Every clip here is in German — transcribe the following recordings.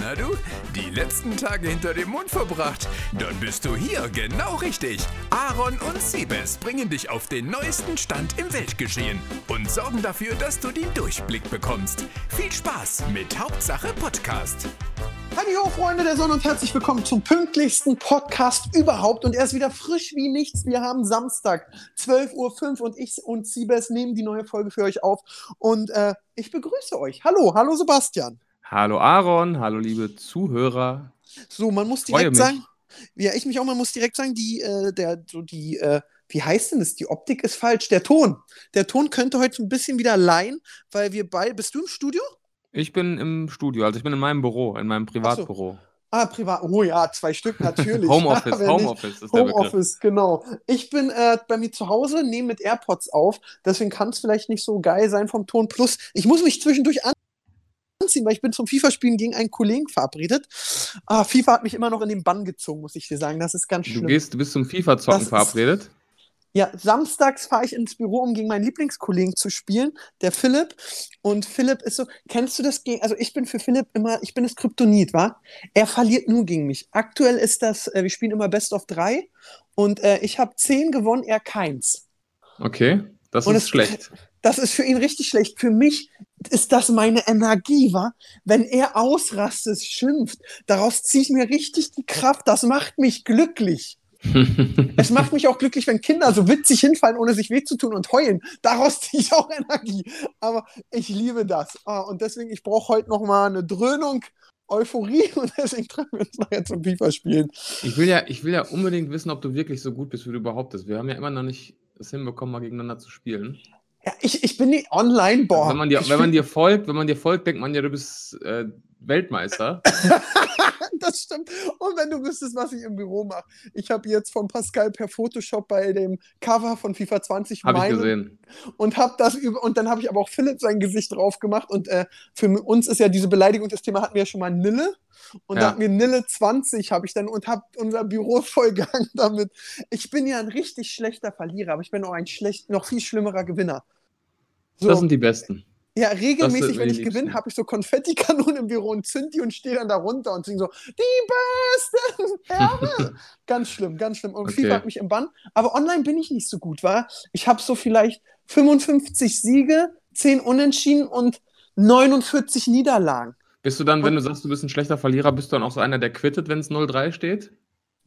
Na du, die letzten Tage hinter dem Mond verbracht? Dann bist du hier genau richtig. Aaron und Siebes bringen dich auf den neuesten Stand im Weltgeschehen und sorgen dafür, dass du den Durchblick bekommst. Viel Spaß mit Hauptsache Podcast. Hallo Freunde der Sonne und herzlich willkommen zum pünktlichsten Podcast überhaupt. Und er ist wieder frisch wie nichts. Wir haben Samstag, 12.05 Uhr und ich und Siebes nehmen die neue Folge für euch auf. Und äh, ich begrüße euch. Hallo, hallo Sebastian. Hallo Aaron, hallo liebe Zuhörer. So, man muss direkt sagen, ja, ich mich auch, man muss direkt sagen, die, äh, der, so die, äh, wie heißt denn das? Die Optik ist falsch. Der Ton. Der Ton könnte heute ein bisschen wieder leihen, weil wir beide. Bist du im Studio? Ich bin im Studio, also ich bin in meinem Büro, in meinem Privatbüro. Ah, privat. Oh ja, zwei Stück natürlich. Homeoffice, Homeoffice ist der Homeoffice, genau. Ich bin äh, bei mir zu Hause, nehme mit AirPods auf, deswegen kann es vielleicht nicht so geil sein vom Ton. Plus, ich muss mich zwischendurch an anziehen, weil ich bin zum FIFA-Spielen gegen einen Kollegen verabredet. Ah, FIFA hat mich immer noch in den Bann gezogen, muss ich dir sagen. Das ist ganz schlimm. Du, gehst, du bist zum FIFA-Zocken verabredet? Ist, ja, samstags fahre ich ins Büro, um gegen meinen Lieblingskollegen zu spielen, der Philipp. Und Philipp ist so, kennst du das gegen, also ich bin für Philipp immer, ich bin das Kryptonit, wa? Er verliert nur gegen mich. Aktuell ist das, äh, wir spielen immer Best of drei und äh, ich habe zehn gewonnen, er keins. Okay, das und ist schlecht. Das ist für ihn richtig schlecht. Für mich ist das meine Energie, wa? Wenn er ausrastet, schimpft, daraus ziehe ich mir richtig die Kraft. Das macht mich glücklich. es macht mich auch glücklich, wenn Kinder so witzig hinfallen, ohne sich weh zu tun und heulen. Daraus ziehe ich auch Energie. Aber ich liebe das. Ah, und deswegen, ich brauche heute noch mal eine Dröhnung, Euphorie und deswegen treffen wir uns nachher zum FIFA spielen. Ich will, ja, ich will ja unbedingt wissen, ob du wirklich so gut bist, wie du überhaupt bist. Wir haben ja immer noch nicht es hinbekommen, mal gegeneinander zu spielen. Ja, ich, ich bin nicht online, boah. Also wenn, man dir, wenn man dir folgt, wenn man dir folgt, denkt man ja, du bist äh, Weltmeister. das stimmt. Und wenn du wüsstest, was ich im Büro mache. Ich habe jetzt von Pascal per Photoshop bei dem Cover von FIFA 20 hab ich gesehen. und habe das über und dann habe ich aber auch Philipp sein Gesicht drauf gemacht und äh, für uns ist ja diese Beleidigung das Thema hatten wir ja schon mal Nille und ja. da hatten wir Nille 20 habe ich dann und habe unser Büro vollgegangen damit. Ich bin ja ein richtig schlechter Verlierer, aber ich bin auch ein schlecht noch viel schlimmerer Gewinner. So. Das sind die besten. Ja, regelmäßig, wenn ich gewinne, habe ich so Konfettikanonen im Büro und zünd die und stehe dann da runter und singe so, die besten Erbe. ganz schlimm, ganz schlimm. Und okay. FIFA hat mich im Bann. Aber online bin ich nicht so gut, war. Ich habe so vielleicht 55 Siege, 10 Unentschieden und 49 Niederlagen. Bist du dann, wenn du sagst, du bist ein schlechter Verlierer, bist du dann auch so einer, der quittet, wenn es 0-3 steht?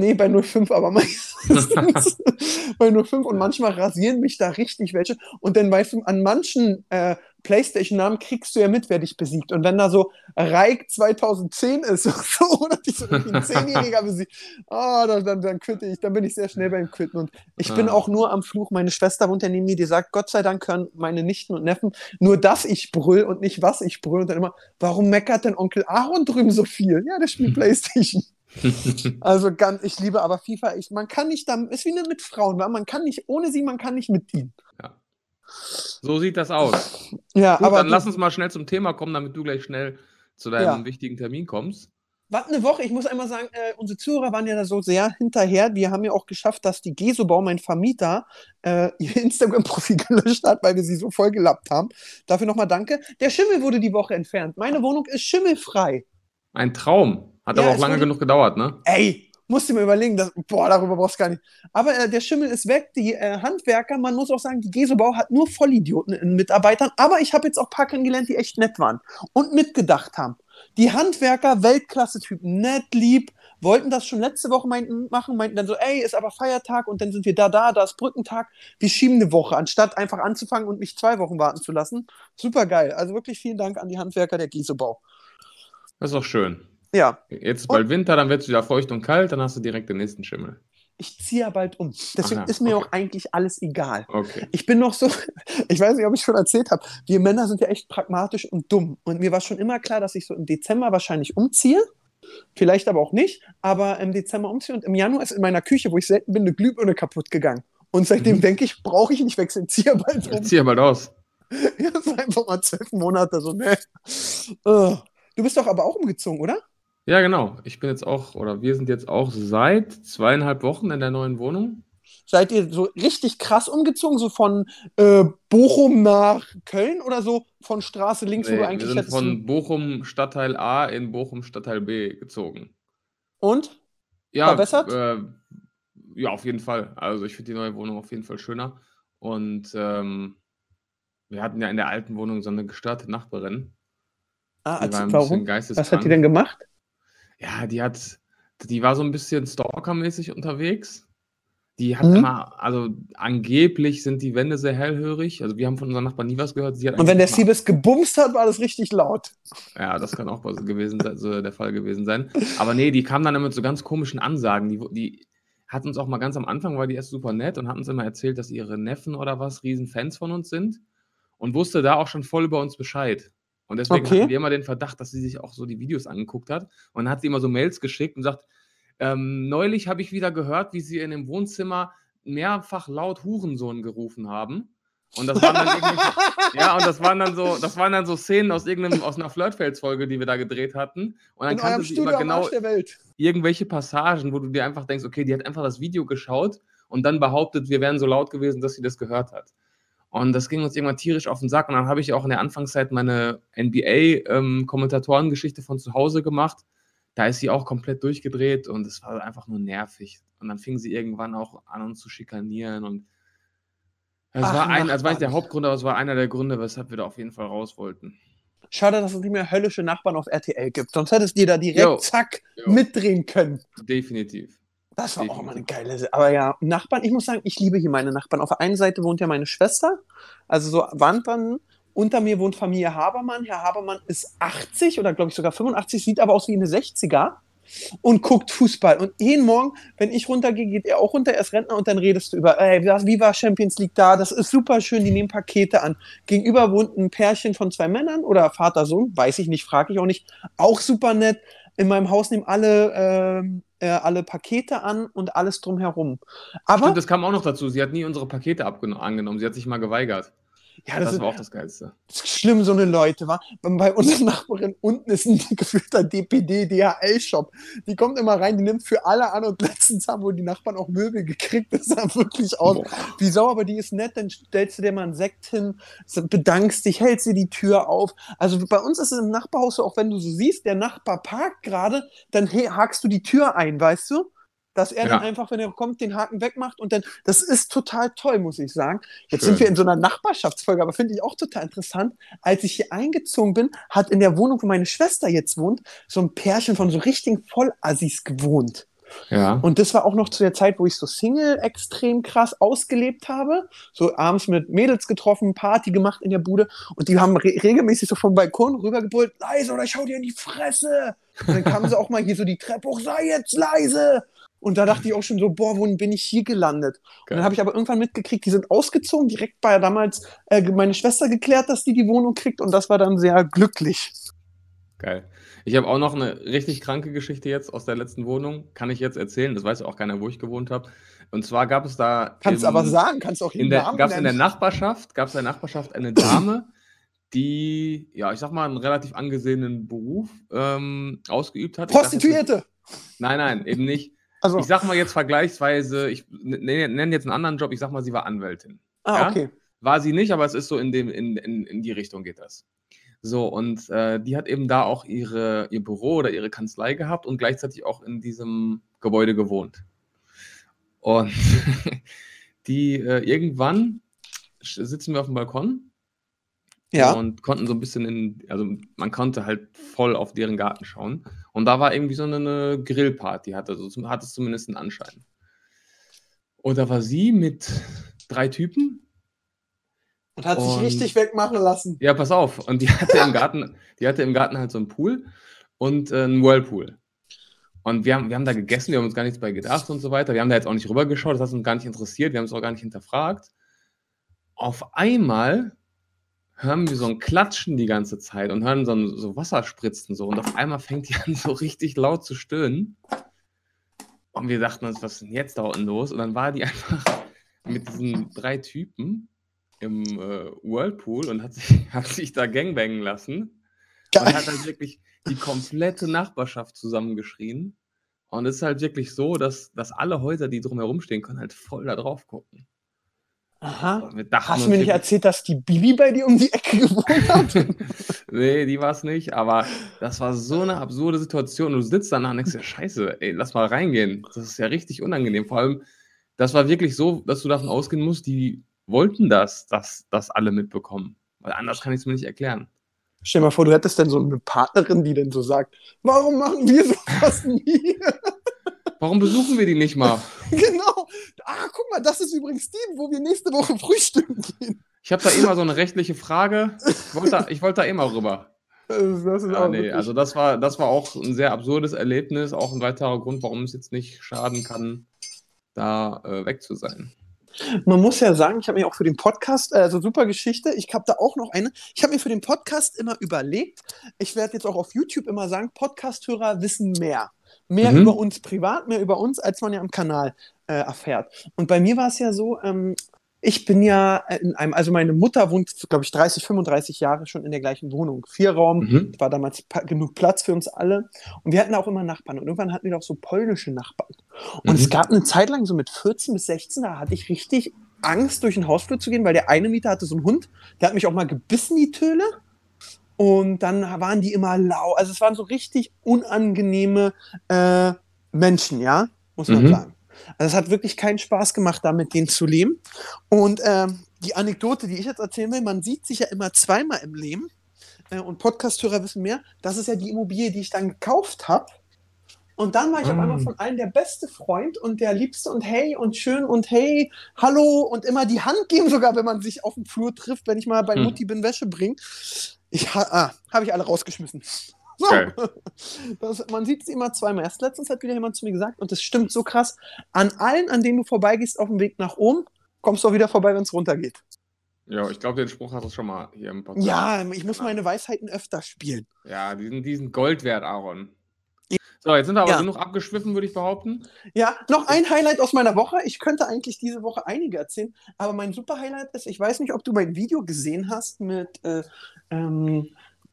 Nee, bei 05 aber meistens. bei 05 und manchmal rasieren mich da richtig welche. Und dann weißt du, an manchen äh, Playstation-Namen kriegst du ja mit, wer dich besiegt. Und wenn da so Reik 2010 ist so, oder dich so ein Zehnjähriger besiegt, oh, dann, dann, dann quitte ich, dann bin ich sehr schnell beim Quitten. Und ich ah. bin auch nur am Fluch. Meine Schwester wohnt ja neben mir, die sagt, Gott sei Dank hören meine Nichten und Neffen nur, dass ich brüll und nicht, was ich brüll. Und dann immer, warum meckert denn Onkel Aaron drüben so viel? Ja, der spielt Playstation. also ganz, ich liebe aber FIFA. Ich, man kann nicht, dann ist wie mit Frauen, weil man kann nicht ohne sie, man kann nicht mit ihnen. Ja. So sieht das aus. Ja, Gut, aber dann lass uns mal schnell zum Thema kommen, damit du gleich schnell zu deinem ja. wichtigen Termin kommst. Warte eine Woche, ich muss einmal sagen, äh, unsere Zuhörer waren ja da so sehr hinterher. Wir haben ja auch geschafft, dass die Gesobau, mein Vermieter, äh, ihr Instagram-Profil gelöscht hat, weil wir sie so voll gelappt haben. Dafür nochmal danke. Der Schimmel wurde die Woche entfernt. Meine Wohnung ist schimmelfrei. Ein Traum. Hat ja, aber auch lange genug gedauert, ne? Ey, musst du mir überlegen, dass, boah, darüber brauchst du gar nicht. Aber äh, der Schimmel ist weg, die äh, Handwerker, man muss auch sagen, die Gesobau hat nur Vollidioten in Mitarbeitern, aber ich habe jetzt auch ein paar kennengelernt, die echt nett waren und mitgedacht haben. Die Handwerker, Weltklasse-Typen, nett, lieb, wollten das schon letzte Woche meinten, machen, meinten dann so, ey, ist aber Feiertag und dann sind wir da, da, da ist Brückentag, wir schieben eine Woche, anstatt einfach anzufangen und mich zwei Wochen warten zu lassen. Super geil. Also wirklich vielen Dank an die Handwerker der Gießebau. Das ist auch schön. Ja. Jetzt ist bald Winter, dann wird es wieder feucht und kalt, dann hast du direkt den nächsten Schimmel. Ich ziehe ja bald um. Deswegen ja, ist mir okay. auch eigentlich alles egal. Okay. Ich bin noch so, ich weiß nicht, ob ich schon erzählt habe, wir Männer sind ja echt pragmatisch und dumm. Und mir war schon immer klar, dass ich so im Dezember wahrscheinlich umziehe. Vielleicht aber auch nicht, aber im Dezember umziehe und im Januar ist in meiner Küche, wo ich selten bin, eine Glühbirne kaputt gegangen. Und seitdem mhm. denke ich, brauche ich nicht wechseln, ziehe bald um. Ich ziehe bald aus. ja, das ist einfach mal zwölf Monate so, ne? Uh. Du bist doch aber auch umgezogen, oder? Ja, genau. Ich bin jetzt auch, oder wir sind jetzt auch seit zweieinhalb Wochen in der neuen Wohnung. Seid ihr so richtig krass umgezogen, so von äh, Bochum nach Köln oder so von Straße links, Nee, wo du wir eigentlich sind hättest. von Bochum Stadtteil A in Bochum Stadtteil B gezogen. Und? Ja, Verbessert? äh, ja, auf jeden Fall. Also ich finde die neue Wohnung auf jeden Fall schöner. Und ähm, wir hatten ja in der alten Wohnung so eine gestörte Nachbarin. Ah, Die erzähl- war ein bisschen warum? Was hat die denn gemacht? Ja, die hat, die war so ein bisschen stalkermäßig unterwegs. Die hat Mhm. immer, also angeblich sind die Wände sehr hellhörig. Also wir haben von unseren Nachbarn nie was gehört. Und wenn der Siebes gebumst hat, war das richtig laut. Ja, das kann auch gewesen sein, so der Fall gewesen sein. Aber nee, die kam dann immer mit so ganz komischen Ansagen. Die, die hat uns auch mal ganz am Anfang, war die erst super nett und hat uns immer erzählt, dass ihre Neffen oder was riesen Fans von uns sind und wusste da auch schon voll über uns Bescheid. Und deswegen Okay. hatten wir immer den Verdacht, dass sie sich auch so die Videos angeguckt hat. Und dann hat sie immer so Mails geschickt und sagt, ähm, neulich habe ich wieder gehört, wie sie in dem Wohnzimmer mehrfach laut Hurensohn gerufen haben. Und das waren dann ja, und das waren dann so, das waren dann so Szenen aus irgendeinem, aus einer Flirtfels-Folge, die wir da gedreht hatten. Und dann In kannte sie immer genau Arsch der Welt. irgendwelche Passagen, wo du dir einfach denkst, okay, die hat einfach das Video geschaut und dann behauptet, wir wären so laut gewesen, dass sie das gehört hat. Und das ging uns irgendwann tierisch auf den Sack. Und dann habe ich auch in der Anfangszeit meine NBA-Kommentatorengeschichte von zu Hause gemacht. Da ist sie auch komplett durchgedreht und es war einfach nur nervig. Und dann fing sie irgendwann auch an, uns zu schikanieren. Und es Ach, war ein, das war nicht der. Hauptgrund, aber es war einer der Gründe, weshalb wir da auf jeden Fall raus wollten. Schade, dass es nicht mehr höllische Nachbarn auf RTL gibt. Sonst hättest du dir da direkt, Jo. zack, Jo. mitdrehen können. Definitiv. Das war auch mal eine geile Sache. Aber ja, Nachbarn, ich muss sagen, ich liebe hier meine Nachbarn. Auf der einen Seite wohnt ja meine Schwester, also so Wandern. Unter mir wohnt Familie Habermann. Herr Habermann ist 80 oder glaube ich sogar 85, sieht aber aus wie eine 60er und guckt Fußball. Und jeden Morgen, wenn ich runtergehe, geht er auch runter, er ist Rentner und dann redest du über, ey, wie war Champions League da? Das ist super schön, die nehmen Pakete an. Gegenüber wohnt ein Pärchen von zwei Männern oder Vater, Sohn, weiß ich nicht, frage ich auch nicht. Auch super nett. In meinem Haus nehmen alle, ähm, äh, alle Pakete an und alles drumherum. Aber Stimmt, das kam auch noch dazu. Sie hat nie unsere Pakete angenommen. Sie hat sich mal geweigert. Ja, Das, das, ist, war auch das Geilste. das ist schlimm, so eine Leute, war. Bei unserer Nachbarin unten ist ein gefühlter DPD, DHL-Shop. Die kommt immer rein, die nimmt für alle an und letztens haben wohl die Nachbarn auch Möbel gekriegt. Das sah wirklich aus. Boah. Wie sauer, aber die ist nett, dann stellst du dir mal einen Sekt hin, bedankst dich, hältst dir die Tür auf. Also bei uns ist es im Nachbarhaus so, auch wenn du so siehst, der Nachbar parkt gerade, dann hakst du die Tür ein, weißt du? Dass er dann Ja. einfach, wenn er kommt, den Haken wegmacht und dann, das ist total toll, muss ich sagen. Jetzt Schön. sind wir in so einer Nachbarschaftsfolge, aber finde ich auch total interessant. Als ich hier eingezogen bin, hat in der Wohnung, wo meine Schwester jetzt wohnt, so ein Pärchen von so richtigen Vollassis gewohnt. Ja. Und das war auch noch zu der Zeit, wo ich so Single extrem krass ausgelebt habe. So abends mit Mädels getroffen, Party gemacht in der Bude. Und die haben re regelmäßig so vom Balkon rübergebrüllt, leise oder schau dir in die Fresse. Und dann kamen sie auch mal hier so die Treppe hoch, sei jetzt leise. Und da dachte ich auch schon so, boah, wohin bin ich hier gelandet? Und Geil. dann habe ich aber irgendwann mitgekriegt, die sind ausgezogen. Direkt ja damals äh, meine Schwester geklärt, dass die die Wohnung kriegt. Und das war dann sehr glücklich. Geil. Ich habe auch noch eine richtig kranke Geschichte jetzt aus der letzten Wohnung. Kann ich jetzt erzählen. Das weiß auch keiner, wo ich gewohnt habe. Und zwar gab es da. Kannst im- aber sagen, kannst auch In der, Namen gab es in der. Nachbarschaft, gab es in der Nachbarschaft eine Dame, die, ja, ich sag mal, einen relativ angesehenen Beruf ähm, ausgeübt hat. Prostituierte. Nein, nein, eben nicht. Also, Ich sag mal jetzt vergleichsweise, ich nenne jetzt einen anderen Job, ich sag mal, sie war Anwältin. ah, ja? okay. War sie nicht, aber es ist so in, dem, in, in, in die Richtung geht das. So, und äh, die hat eben da auch ihre, ihr Büro oder ihre Kanzlei gehabt und gleichzeitig auch in diesem Gebäude gewohnt. Und die äh, irgendwann sitzen wir auf dem Balkon Ja. und konnten so ein bisschen in, also man konnte halt voll auf deren Garten schauen. Und da war irgendwie so eine, eine Grillparty, hatte, so, zum- hatte es zumindest einen Anschein. Und da war sie mit drei Typen Und hat sich Und- richtig wegmachen lassen. Ja, pass auf. Und die hatte im Garten, die hatte im Garten halt so einen Pool und äh, einen Whirlpool. Und wir haben, wir haben da gegessen, wir haben uns gar nichts bei gedacht und so weiter. Wir haben da jetzt auch nicht rübergeschaut, das hat uns gar nicht interessiert, wir haben es auch gar nicht hinterfragt. Auf einmal hören wir so ein Klatschen die ganze Zeit und hören so, ein, so Wasserspritzen so. Und auf einmal fängt die an, so richtig laut zu stöhnen. Und wir dachten uns, was ist denn jetzt da unten los? Und dann war die einfach mit diesen drei Typen im äh, Whirlpool und hat sich, hat sich da gangbangen lassen. Und Geil. hat dann wirklich die komplette Nachbarschaft zusammengeschrien. Und es ist halt wirklich so, dass, dass alle Häuser, die drumherum stehen, können halt voll da drauf gucken. Aha. Hast du mir nicht erzählt, dass die Bibi bei dir um die Ecke gewohnt hat? Nee, die war es nicht, aber das war so eine absurde Situation. Du sitzt danach und denkst dir, scheiße, ey, lass mal reingehen. Das ist ja richtig unangenehm. Vor allem, das war wirklich so, dass du davon ausgehen musst, die wollten das, dass das alle mitbekommen. Weil anders kann ich es mir nicht erklären. Stell dir mal vor, du hättest dann so eine Partnerin, die dann so sagt, warum machen wir sowas nie? Warum besuchen wir die nicht mal? genau. Ah, guck mal, das ist übrigens die, wo wir nächste Woche frühstücken gehen. Ich habe da immer so eine rechtliche Frage. Ich wollte da, ich wollte da immer rüber. Das, das ist Ja, nee, wirklich- also das war, das war auch ein sehr absurdes Erlebnis. Auch ein weiterer Grund, warum es jetzt nicht schaden kann, da äh, weg zu sein. Man muss ja sagen, ich habe mir auch für den Podcast, also super Geschichte, ich habe da auch noch eine. Ich habe mir für den Podcast immer überlegt, ich werde jetzt auch auf YouTube immer sagen, Podcast-Hörer wissen mehr. Mehr Mhm. über uns privat, mehr über uns, als man ja am Kanal äh, erfährt. Und bei mir war es ja so, ähm, ich bin ja in einem, also meine Mutter wohnt, glaube ich, 30, 35 Jahre schon in der gleichen Wohnung. Vier Raum, Mhm. war damals genug Platz für uns alle. Und wir hatten auch immer Nachbarn. Und irgendwann hatten wir auch so polnische Nachbarn. Und Mhm. es gab eine Zeit lang, so mit 14 bis 16, da hatte ich richtig Angst, durch den Hausflur zu gehen, weil der eine Mieter hatte so einen Hund, der hat mich auch mal gebissen, die Töle. Und dann waren die immer lau. Also es waren so richtig unangenehme äh, Menschen, ja, muss man Mhm. sagen. Also es hat wirklich keinen Spaß gemacht, da mit denen zu leben. Und ähm, die Anekdote, die ich jetzt erzählen will, man sieht sich ja immer zweimal im Leben. Äh, und Podcast-Hörer wissen mehr. Das ist ja die Immobilie, die ich dann gekauft habe. Und dann war ich auf einmal von allen der beste Freund und der Liebste und hey und schön und hey, hallo und immer die Hand geben, sogar wenn man sich auf dem Flur trifft, wenn ich mal bei Hm. Mutti bin, Wäsche bringen. Ich ha ah, habe ich alle rausgeschmissen. So. Das, man sieht es immer zweimal. Erst letztens hat wieder jemand zu mir gesagt, und das stimmt so krass, an allen, an denen du vorbeigehst auf dem Weg nach oben, kommst du auch wieder vorbei, wenn es runtergeht. Ja, ich glaube, den Spruch hast du schon mal hier im Podcast. Ja, ich muss meine Weisheiten öfter spielen. Ja, die sind, die sind Gold wert, Aaron. So, jetzt sind wir aber Ja. genug abgeschwiffen, würde ich behaupten. Ja, noch ein Highlight aus meiner Woche. Ich könnte eigentlich diese Woche einige erzählen, aber mein super Highlight ist, ich weiß nicht, ob du mein Video gesehen hast mit äh, ähm,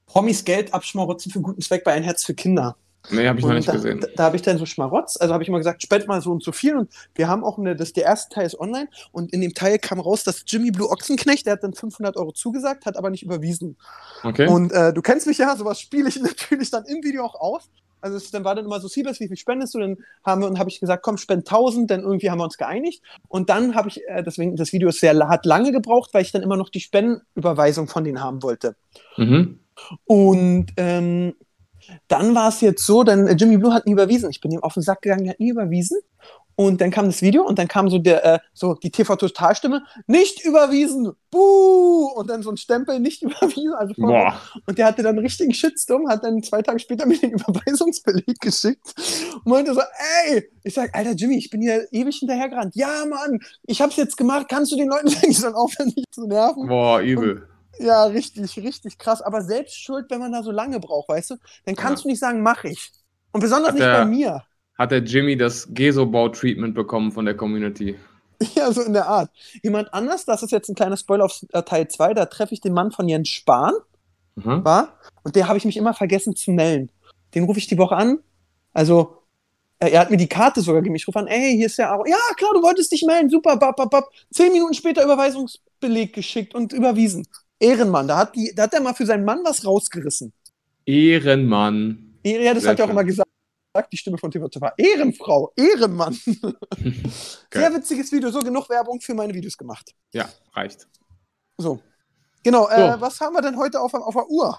Promis Geld abschmarotzen für guten Zweck bei Ein Herz für Kinder. Nee, habe ich noch Und nicht da, gesehen. Da, da habe ich dann so Schmarotz, also habe ich mal gesagt, spend mal so und so viel und wir haben auch eine, das, der erste Teil ist online und in dem Teil kam raus, dass Jimmy Blue Ochsenknecht, der hat dann 500 Euro zugesagt, hat aber nicht überwiesen. Okay. Und äh, du kennst mich ja, sowas spiele ich natürlich dann im Video auch aus. Also es, dann war dann immer so, Siebes, wie viel spendest du? Dann haben wir, und habe ich gesagt, komm, spend 1000, denn irgendwie haben wir uns geeinigt. Und dann habe ich, äh, deswegen, das Video ist sehr, hat lange gebraucht, weil ich dann immer noch die Spendenüberweisung von denen haben wollte. mhm. Und ähm, dann war es jetzt so, dann äh, Jimmy Blue hat nie überwiesen. Ich bin ihm auf den Sack gegangen, der hat nie überwiesen. Und dann kam das Video und dann kam so der, äh, so die TV-Totalstimme, nicht überwiesen, buh! Und dann so ein Stempel, nicht überwiesen. Also Boah. und der hatte dann einen richtigen Shitstorm, hat dann zwei Tage später mir den Überweisungsbeleg geschickt und meinte so, ey, ich sag, Alter Jimmy, ich bin hier ewig hinterhergerannt. Ja, Mann, ich hab's jetzt gemacht, kannst du den Leuten sollen aufhören, mich zu nerven? Boah, übel. Ja, richtig, richtig krass. Aber selbst schuld, wenn man da so lange braucht, weißt du? Dann kannst Ja. du nicht sagen, mach ich. Und besonders Hat nicht der- bei mir. Hat der Jimmy das Gesobau-Treatment bekommen von der Community? Ja, so in der Art. Jemand anders, das ist jetzt ein kleiner Spoiler auf äh, Teil 2, da treffe ich den Mann von Jens Spahn, Mhm. war? Und der habe ich mich immer vergessen zu melden. Den rufe ich die Woche an. Also, er hat mir die Karte sogar gegeben. Ich rufe an, ey, hier ist der Aaron. Ja, klar, du wolltest dich melden. Super, bap, bap, bap. Zehn Minuten später Überweisungsbeleg geschickt und überwiesen. Ehrenmann, da hat, die, da hat er mal für seinen Mann was rausgerissen. Ehrenmann. Ja, das Sehr hat er auch immer gesagt, die Stimme von TV war. Ehrenfrau, Ehrenmann. Sehr Geil. witziges Video, so genug Werbung für meine Videos gemacht. Ja, reicht. So. Genau, äh, So. was haben wir denn heute auf, auf der Uhr?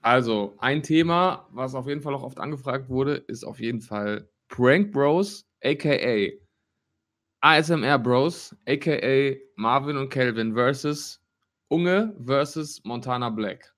Also, ein Thema, was auf jeden Fall auch oft angefragt wurde, ist auf jeden Fall Prank Bros, aka ASMR Bros, aka Marvin und Calvin versus Unge versus Montana Black.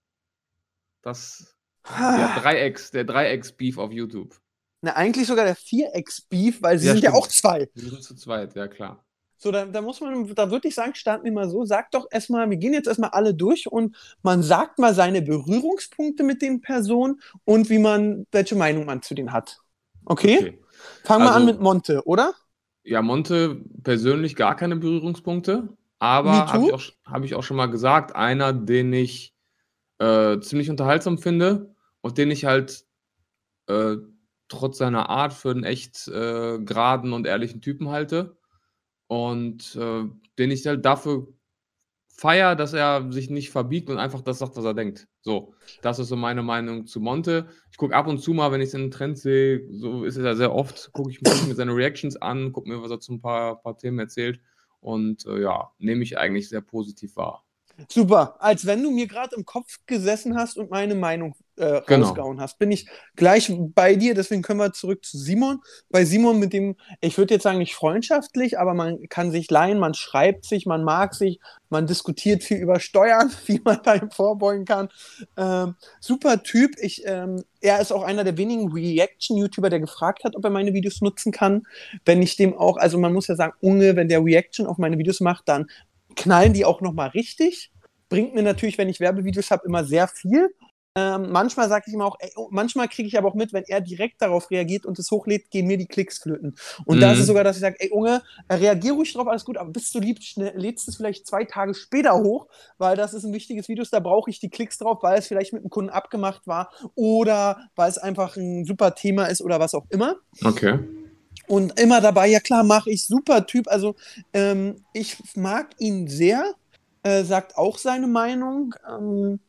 Das der Dreiecks, der Dreiecks-Beef auf YouTube. Na, eigentlich sogar der Vierecks-Beef, weil sie Ja, sind ja stimmt. auch zwei. Wir sind zu zweit, ja klar. So, da, da muss man, da würde ich sagen, starten wir mal so. Sag doch erstmal, wir gehen jetzt erstmal alle durch und man sagt mal seine Berührungspunkte mit den Personen und wie man, welche Meinung man zu denen hat. Okay? Okay. Fangen wir Also- an mit Monte, oder? Ja, Monte persönlich gar keine Berührungspunkte, aber habe ich, auch- hab ich auch schon mal gesagt, einer, den ich äh, ziemlich unterhaltsam finde und den ich halt äh, trotz seiner Art für einen echt äh, geraden und ehrlichen Typen halte. Und äh, den ich halt dafür feier, dass er sich nicht verbiegt und einfach das sagt, was er denkt. So, das ist so meine Meinung zu Monte. Ich gucke ab und zu mal, wenn ich den Trend sehe, so ist es ja sehr oft, gucke ich mir seine Reactions an, gucke mir, was er zu ein paar, paar Themen erzählt und äh, ja, nehme ich eigentlich sehr positiv wahr. Super, als wenn du mir gerade im Kopf gesessen hast und meine Meinung äh, Genau. rausgehauen hast, bin ich gleich bei dir. Deswegen können wir zurück zu Simon. Bei Simon mit dem, ich würde jetzt sagen, nicht freundschaftlich, aber man kann sich leihen, man schreibt sich, man mag sich, man diskutiert viel über Steuern, wie man da vorbeugen kann. Ähm, super Typ. Ich, ähm, er ist auch einer der wenigen Reaction-YouTuber, der gefragt hat, ob er meine Videos nutzen kann. Wenn ich dem auch, also man muss ja sagen, Unge, wenn der Reaction auf meine Videos macht, dann knallen die auch nochmal richtig. Bringt mir natürlich, wenn ich Werbevideos habe, immer sehr viel. Ähm, manchmal sage ich ihm auch, ey, oh, manchmal kriege ich aber auch mit, wenn er direkt darauf reagiert und es hochlädt, gehen mir die Klicks flöten. Und da Mhm. ist es sogar, dass ich sage, ey Junge, äh, reagier ruhig drauf, alles gut, aber bist du lieb, lädst es vielleicht zwei Tage später hoch, weil das ist ein wichtiges Video, da brauche ich die Klicks drauf, weil es vielleicht mit dem Kunden abgemacht war oder weil es einfach ein super Thema ist oder was auch immer. Okay. Und immer dabei, ja klar, mache ich, super Typ. Also ähm, ich mag ihn sehr, äh, sagt auch seine Meinung. Ähm,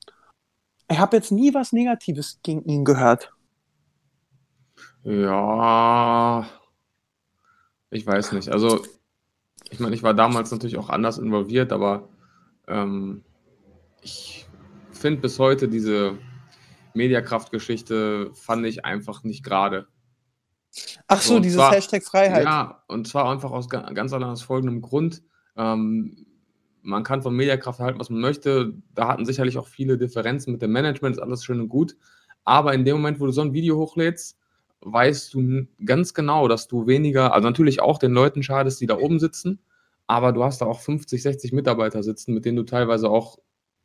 ich habe jetzt nie was Negatives gegen ihn gehört. Ja, ich weiß nicht. Also, ich meine, ich war damals natürlich auch anders involviert, aber ähm, ich finde bis heute diese Mediakraft-Geschichte fand ich einfach nicht gerade. Ach so, So, dieses zwar- Hashtag Freiheit. Ja, und zwar einfach aus ga- ganz allein aus folgendem Grund. Ähm, man kann von Mediakraft halten, was man möchte. Da hatten sicherlich auch viele Differenzen mit dem Management, ist alles schön und gut. Aber in dem Moment, wo du so ein Video hochlädst, weißt du ganz genau, dass du weniger, also natürlich auch den Leuten schadest, die da oben sitzen, aber du hast da auch 50, 60 Mitarbeiter sitzen, mit denen du teilweise auch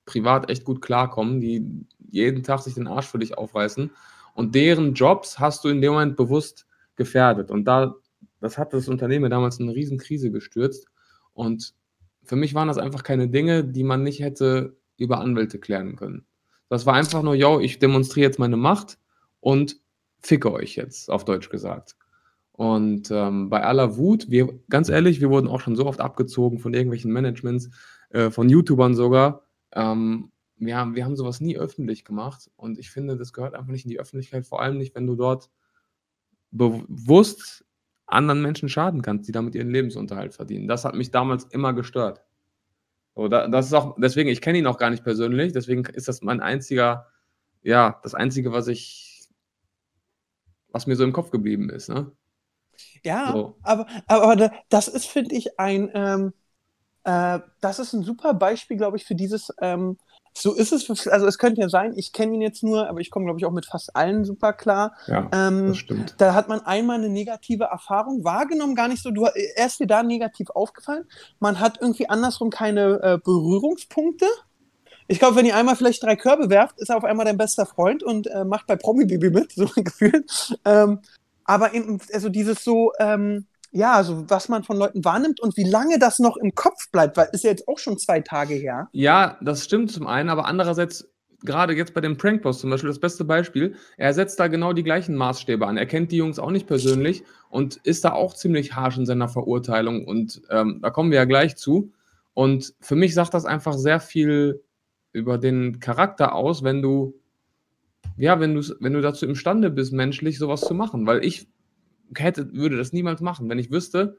privat echt gut klarkommen, die jeden Tag sich den Arsch für dich aufreißen. Und deren Jobs hast du in dem Moment bewusst gefährdet. Und da, das hat das Unternehmen damals in eine riesen Krise gestürzt. Und für mich waren das einfach keine Dinge, die man nicht hätte über Anwälte klären können. Das war einfach nur, yo, ich demonstriere jetzt meine Macht und ficke euch jetzt, auf Deutsch gesagt. Und ähm, bei aller Wut, wir, ganz ehrlich, wir wurden auch schon so oft abgezogen von irgendwelchen Managements, äh, von YouTubern sogar. Ähm, wir, haben, wir haben sowas nie öffentlich gemacht und ich finde, das gehört einfach nicht in die Öffentlichkeit, vor allem nicht, wenn du dort bewusst anderen Menschen schaden kannst, die damit ihren Lebensunterhalt verdienen. Das hat mich damals immer gestört. So, da, das ist auch, deswegen, ich kenne ihn auch gar nicht persönlich, deswegen ist das mein einziger, ja, das Einzige, was ich, was mir so im Kopf geblieben ist. Ne? Ja, So. aber, aber da- das ist, finde ich, ein, ähm, äh, das ist ein super Beispiel, glaube ich, für dieses, ähm, so ist es, für, also es könnte ja sein, ich kenne ihn jetzt nur, aber ich komme, glaube ich, auch mit fast allen super klar. Ja, Ähm, das stimmt. da hat man einmal eine negative Erfahrung wahrgenommen, gar nicht so, du, er ist dir da negativ aufgefallen. Man hat irgendwie andersrum keine äh, Berührungspunkte. Ich glaube, wenn ihr einmal vielleicht drei Körbe werft, ist er auf einmal dein bester Freund und äh, macht bei Promi Baby mit, so ein Gefühl. Ähm, aber eben, also dieses so, ähm, ja, also was man von Leuten wahrnimmt und wie lange das noch im Kopf bleibt, weil ist ja jetzt auch schon zwei Tage her. Ja, das stimmt zum einen, aber andererseits, gerade jetzt bei dem Prankpost zum Beispiel, das beste Beispiel, er setzt da genau die gleichen Maßstäbe an. Er kennt die Jungs auch nicht persönlich und ist da auch ziemlich harsch in seiner Verurteilung und ähm, da kommen wir ja gleich zu. Und für mich sagt das einfach sehr viel über den Charakter aus, wenn du, ja, wenn du, wenn du dazu imstande bist, menschlich sowas zu machen, weil ich hätte, würde das niemals machen, wenn ich wüsste,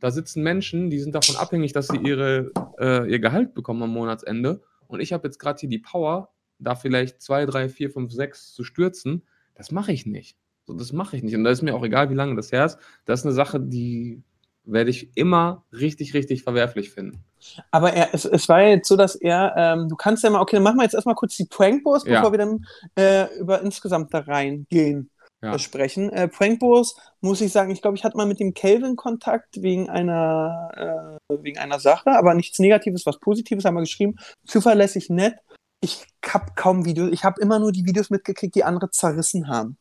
da sitzen Menschen, die sind davon abhängig, dass sie ihre, äh, ihr Gehalt bekommen am Monatsende. Und ich habe jetzt gerade hier die Power, da vielleicht zwei, drei, vier, fünf, sechs zu stürzen. Das mache ich nicht. So, das mache ich nicht. Und da ist mir auch egal, wie lange das her ist. Das ist eine Sache, die werde ich immer richtig, richtig verwerflich finden. Aber er, es, es war ja jetzt so, dass er, ähm, du kannst ja mal, okay, dann machen wir jetzt erstmal kurz die Prankbos, Ja. bevor wir dann äh, über insgesamt da reingehen. Ja. äh, sprechen. Äh, Prankbos, muss ich sagen, ich glaube, ich hatte mal mit dem Kelvin Kontakt wegen einer, äh, wegen einer Sache, aber nichts Negatives, was Positives haben wir geschrieben. Zuverlässig nett. Ich habe kaum Videos, ich habe immer nur die Videos mitgekriegt, die andere zerrissen haben.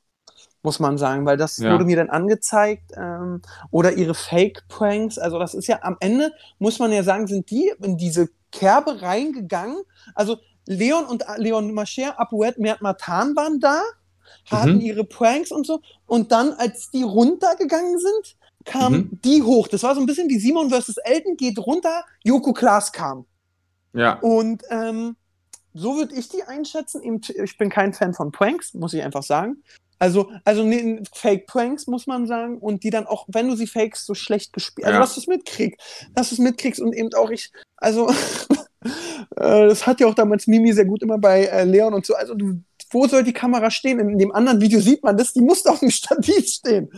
Muss man sagen, weil das Ja. wurde mir dann angezeigt. Ähm, oder ihre Fake-Pranks. Also, das ist ja am Ende, muss man ja sagen, sind die in diese Kerbe reingegangen. Also, Leon und Leon Mascher, Apuet, Mert Matan waren da. Hatten Mhm. ihre Pranks und so. Und dann, als die runtergegangen sind, kam Mhm. die hoch. Das war so ein bisschen wie Simon versus Elton geht runter, Joko Klaas kam. Ja. Und ähm, so würde ich die einschätzen. Ich bin kein Fan von Pranks, muss ich einfach sagen. Also, also nee, Fake-Pranks, muss man sagen. Und die dann auch, wenn du sie fakest, so schlecht gespielt. Also, Ja. dass du es mitkriegst. Dass du es mitkriegst und eben auch ich, also, äh, das hat ja auch damals Mimi sehr gut immer bei äh, Leon und so. Also, du, wo soll die Kamera stehen? In dem anderen Video sieht man das, die muss auf dem Stativ stehen.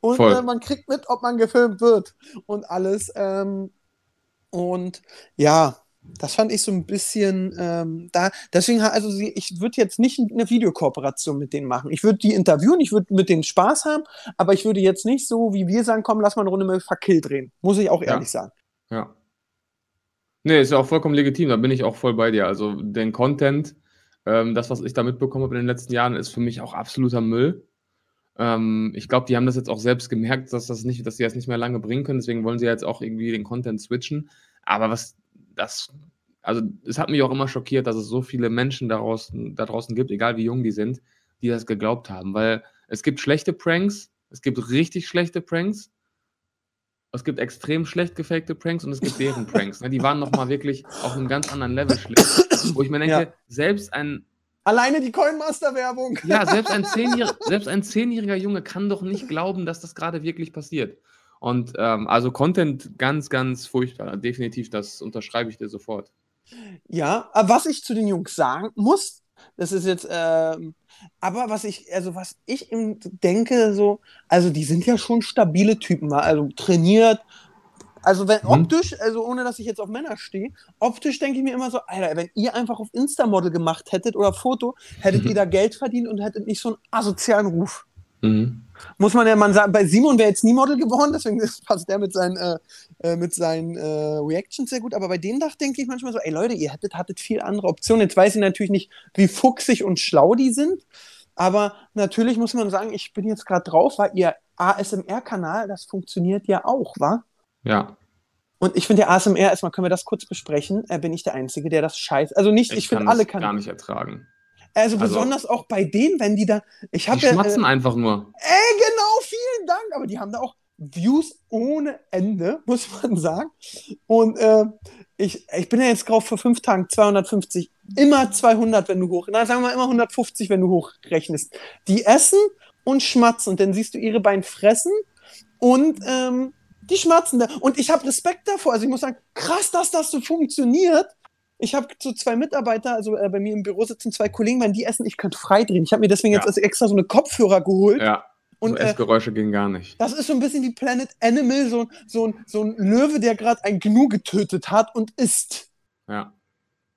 Und äh, man kriegt mit, ob man gefilmt wird und alles. Ähm, und ja, das fand ich so ein bisschen ähm, da. Deswegen, also ich würde jetzt nicht eine Videokooperation mit denen machen. Ich würde die interviewen, ich würde mit denen Spaß haben, aber ich würde jetzt nicht so, wie wir sagen, komm, lass mal eine Runde mit Verkill drehen. Muss ich auch Ja. ehrlich sagen. Ja. Nee, ist ja auch vollkommen legitim, da bin ich auch voll bei dir. Also den Content, ähm, das, was ich da mitbekommen habe in den letzten Jahren, ist für mich auch absoluter Müll. Ähm, ich glaube, die haben das jetzt auch selbst gemerkt, dass das nicht, dass sie das nicht mehr lange bringen können. Deswegen wollen sie jetzt auch irgendwie den Content switchen. Aber was das, also es hat mich auch immer schockiert, dass es so viele Menschen da draußen, da draußen gibt, egal wie jung die sind, die das geglaubt haben. Weil es gibt schlechte Pranks, es gibt richtig schlechte Pranks. Es gibt extrem schlecht gefakte Pranks und es gibt deren Pranks. Ne? Die waren nochmal wirklich auf einem ganz anderen Level schlimm. Wo ich mir denke, Ja. selbst ein, Alleine die Coinmaster-Werbung. ja, selbst ein, zehnjähriger, selbst ein zehnjähriger Junge kann doch nicht glauben, dass das gerade wirklich passiert. Und ähm, also Content ganz, ganz furchtbar. Definitiv, das unterschreibe ich dir sofort. Ja, aber was ich zu den Jungs sagen muss, das ist jetzt, ähm, aber was ich, also was ich eben denke, so, also die sind ja schon stabile Typen, also trainiert. Also wenn Mhm. optisch, also ohne dass ich jetzt auf Männer stehe, optisch denke ich mir immer so, Alter, wenn ihr einfach auf Insta-Model gemacht hättet oder Foto, hättet Mhm. ihr da Geld verdient und hättet nicht so einen asozialen Ruf. Mhm. Muss man ja mal sagen, bei Simon wäre jetzt nie Model geworden, deswegen passt der mit seinen, äh, äh, mit seinen äh, Reactions sehr gut. Aber bei dem Dach denke ich manchmal so, ey Leute, ihr hättet, hattet viel andere Optionen. Jetzt weiß ich natürlich nicht, wie fuchsig und schlau die sind. Aber natürlich muss man sagen, ich bin jetzt gerade drauf, weil ihr ASMR-Kanal, das funktioniert ja auch, wa? Ja. Und ich finde, der ASMR, erstmal können wir das kurz besprechen, äh, bin ich der Einzige, der das scheiß. Also nicht, ich, finde kann alle kann. gar nicht ertragen. Also, also- besonders auch bei denen, wenn die da. Ich habe Die ja. schmatzen Äh, einfach nur. Ey, genau, vielen Dank. Aber die haben da auch Views ohne Ende, muss man sagen. Und äh, ich, ich bin ja jetzt drauf vor fünf Tagen 250, immer 200, wenn du hoch, na sagen wir mal immer 150, wenn du hochrechnest. Die essen und schmatzen und dann siehst du ihre beiden fressen und ähm, die schmatzen da. Und ich habe Respekt davor. Also ich muss sagen, krass, dass das so funktioniert. Ich habe so zwei Mitarbeiter, also äh, bei mir im Büro sitzen zwei Kollegen, wenn die essen, ich könnte frei drehen. Ich habe mir deswegen Ja. jetzt also extra so eine Kopfhörer geholt. Ja. Und so äh, Essgeräusche gehen gar nicht. das ist so ein bisschen wie Planet Animal, so, so, ein- so ein Löwe, der gerade ein Gnu getötet hat und isst. Ja.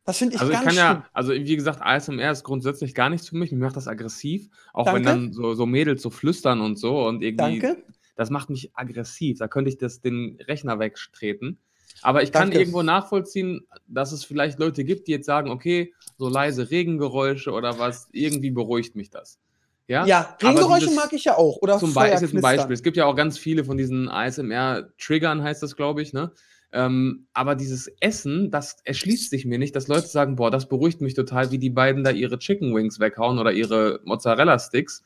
Das finde ich Also ich ganz kann schlimm. ja, also wie gesagt, ASMR ist grundsätzlich gar nichts für mich. Mir macht das aggressiv. Auch wenn Danke. dann so, so Mädels so flüstern und so und irgendwie. Danke. Das macht mich aggressiv. Da könnte ich das, den Rechner wegtreten. Aber ich kann Danke. irgendwo nachvollziehen, dass es vielleicht Leute gibt, die jetzt sagen, okay, so leise Regengeräusche oder was, irgendwie beruhigt mich das. Ja, Ja, Regengeräusche dieses- mag ich ja auch. Oder zum Beispiel, ist jetzt ein. Beispiel. Es gibt ja auch ganz viele von diesen ASMR-Triggern, heißt das, glaube ich, ne? Ähm, aber dieses Essen, das erschließt sich mir nicht, dass Leute sagen, boah, das beruhigt mich total, wie die beiden da ihre Chicken Wings weghauen oder ihre Mozzarella-Sticks.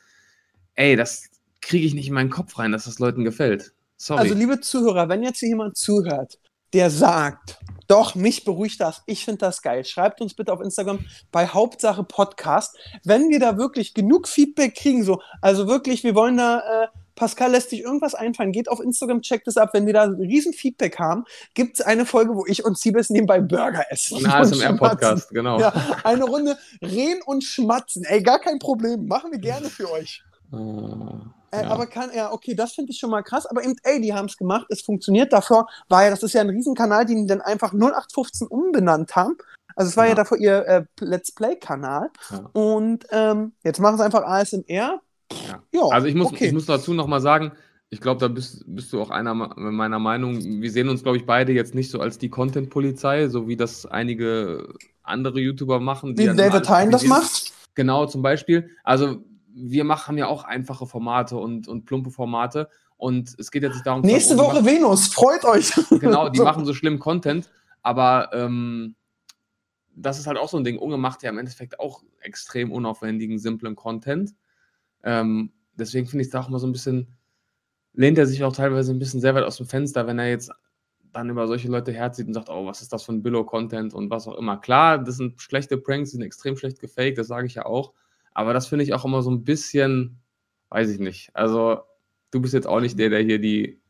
Ey, das kriege ich nicht in meinen Kopf rein, dass das Leuten gefällt. Sorry. Also, liebe Zuhörer, wenn jetzt hier jemand zuhört, der sagt, doch, mich beruhigt das, ich finde das geil, schreibt uns bitte auf Instagram bei Hauptsache Podcast, wenn wir da wirklich genug Feedback kriegen, so, also wirklich, wir wollen da, äh, Pascal lässt sich irgendwas einfallen, geht auf Instagram, checkt es ab, wenn wir da riesen Feedback haben, gibt es eine Folge, wo ich und Siebes nebenbei Burger essen. ein ASMR-Podcast, genau. Ja, eine Runde reden und schmatzen, ey, gar kein Problem, machen wir gerne für euch. Äh, ja. Aber kann, ja, okay, das finde ich schon mal krass. Aber eben, ey, die haben es gemacht, es funktioniert. Davor war ja, das ist ja ein Riesenkanal, den die dann einfach 0815 umbenannt haben. Also es war ja, Ja. davor ihr äh, Let's Play-Kanal. Ja. Und ähm, jetzt machen sie einfach ASMR. Ja. Ja, Also ich muss, okay. ich muss dazu nochmal sagen, ich glaube, da bist, bist du auch einer me- meiner Meinung. Wir sehen uns, glaube ich, beide jetzt nicht so als die Content-Polizei, so wie das einige andere YouTuber machen. Wie dann David Hein das macht. Genau, zum Beispiel. Also wir machen, ja auch einfache Formate und, und plumpe Formate. Und es geht jetzt nicht darum, Nächste oh, Woche Venus, freut euch. machen- Genau, die machen so schlimm Content, aber ähm, das ist halt auch so ein Ding. Unge macht ja im Endeffekt auch extrem unaufwendigen, simplen Content. Ähm, deswegen finde ich es auch mal so ein bisschen, lehnt er sich auch teilweise ein bisschen sehr weit aus dem Fenster, wenn er jetzt dann über solche Leute herzieht und sagt, oh, was ist das für ein Billo-Content und was auch immer. Klar, das sind schlechte Pranks, die sind extrem schlecht gefaked, das sage ich ja auch. Aber das finde ich auch immer so ein bisschen, weiß ich nicht. Also, du bist jetzt auch nicht der, der hier die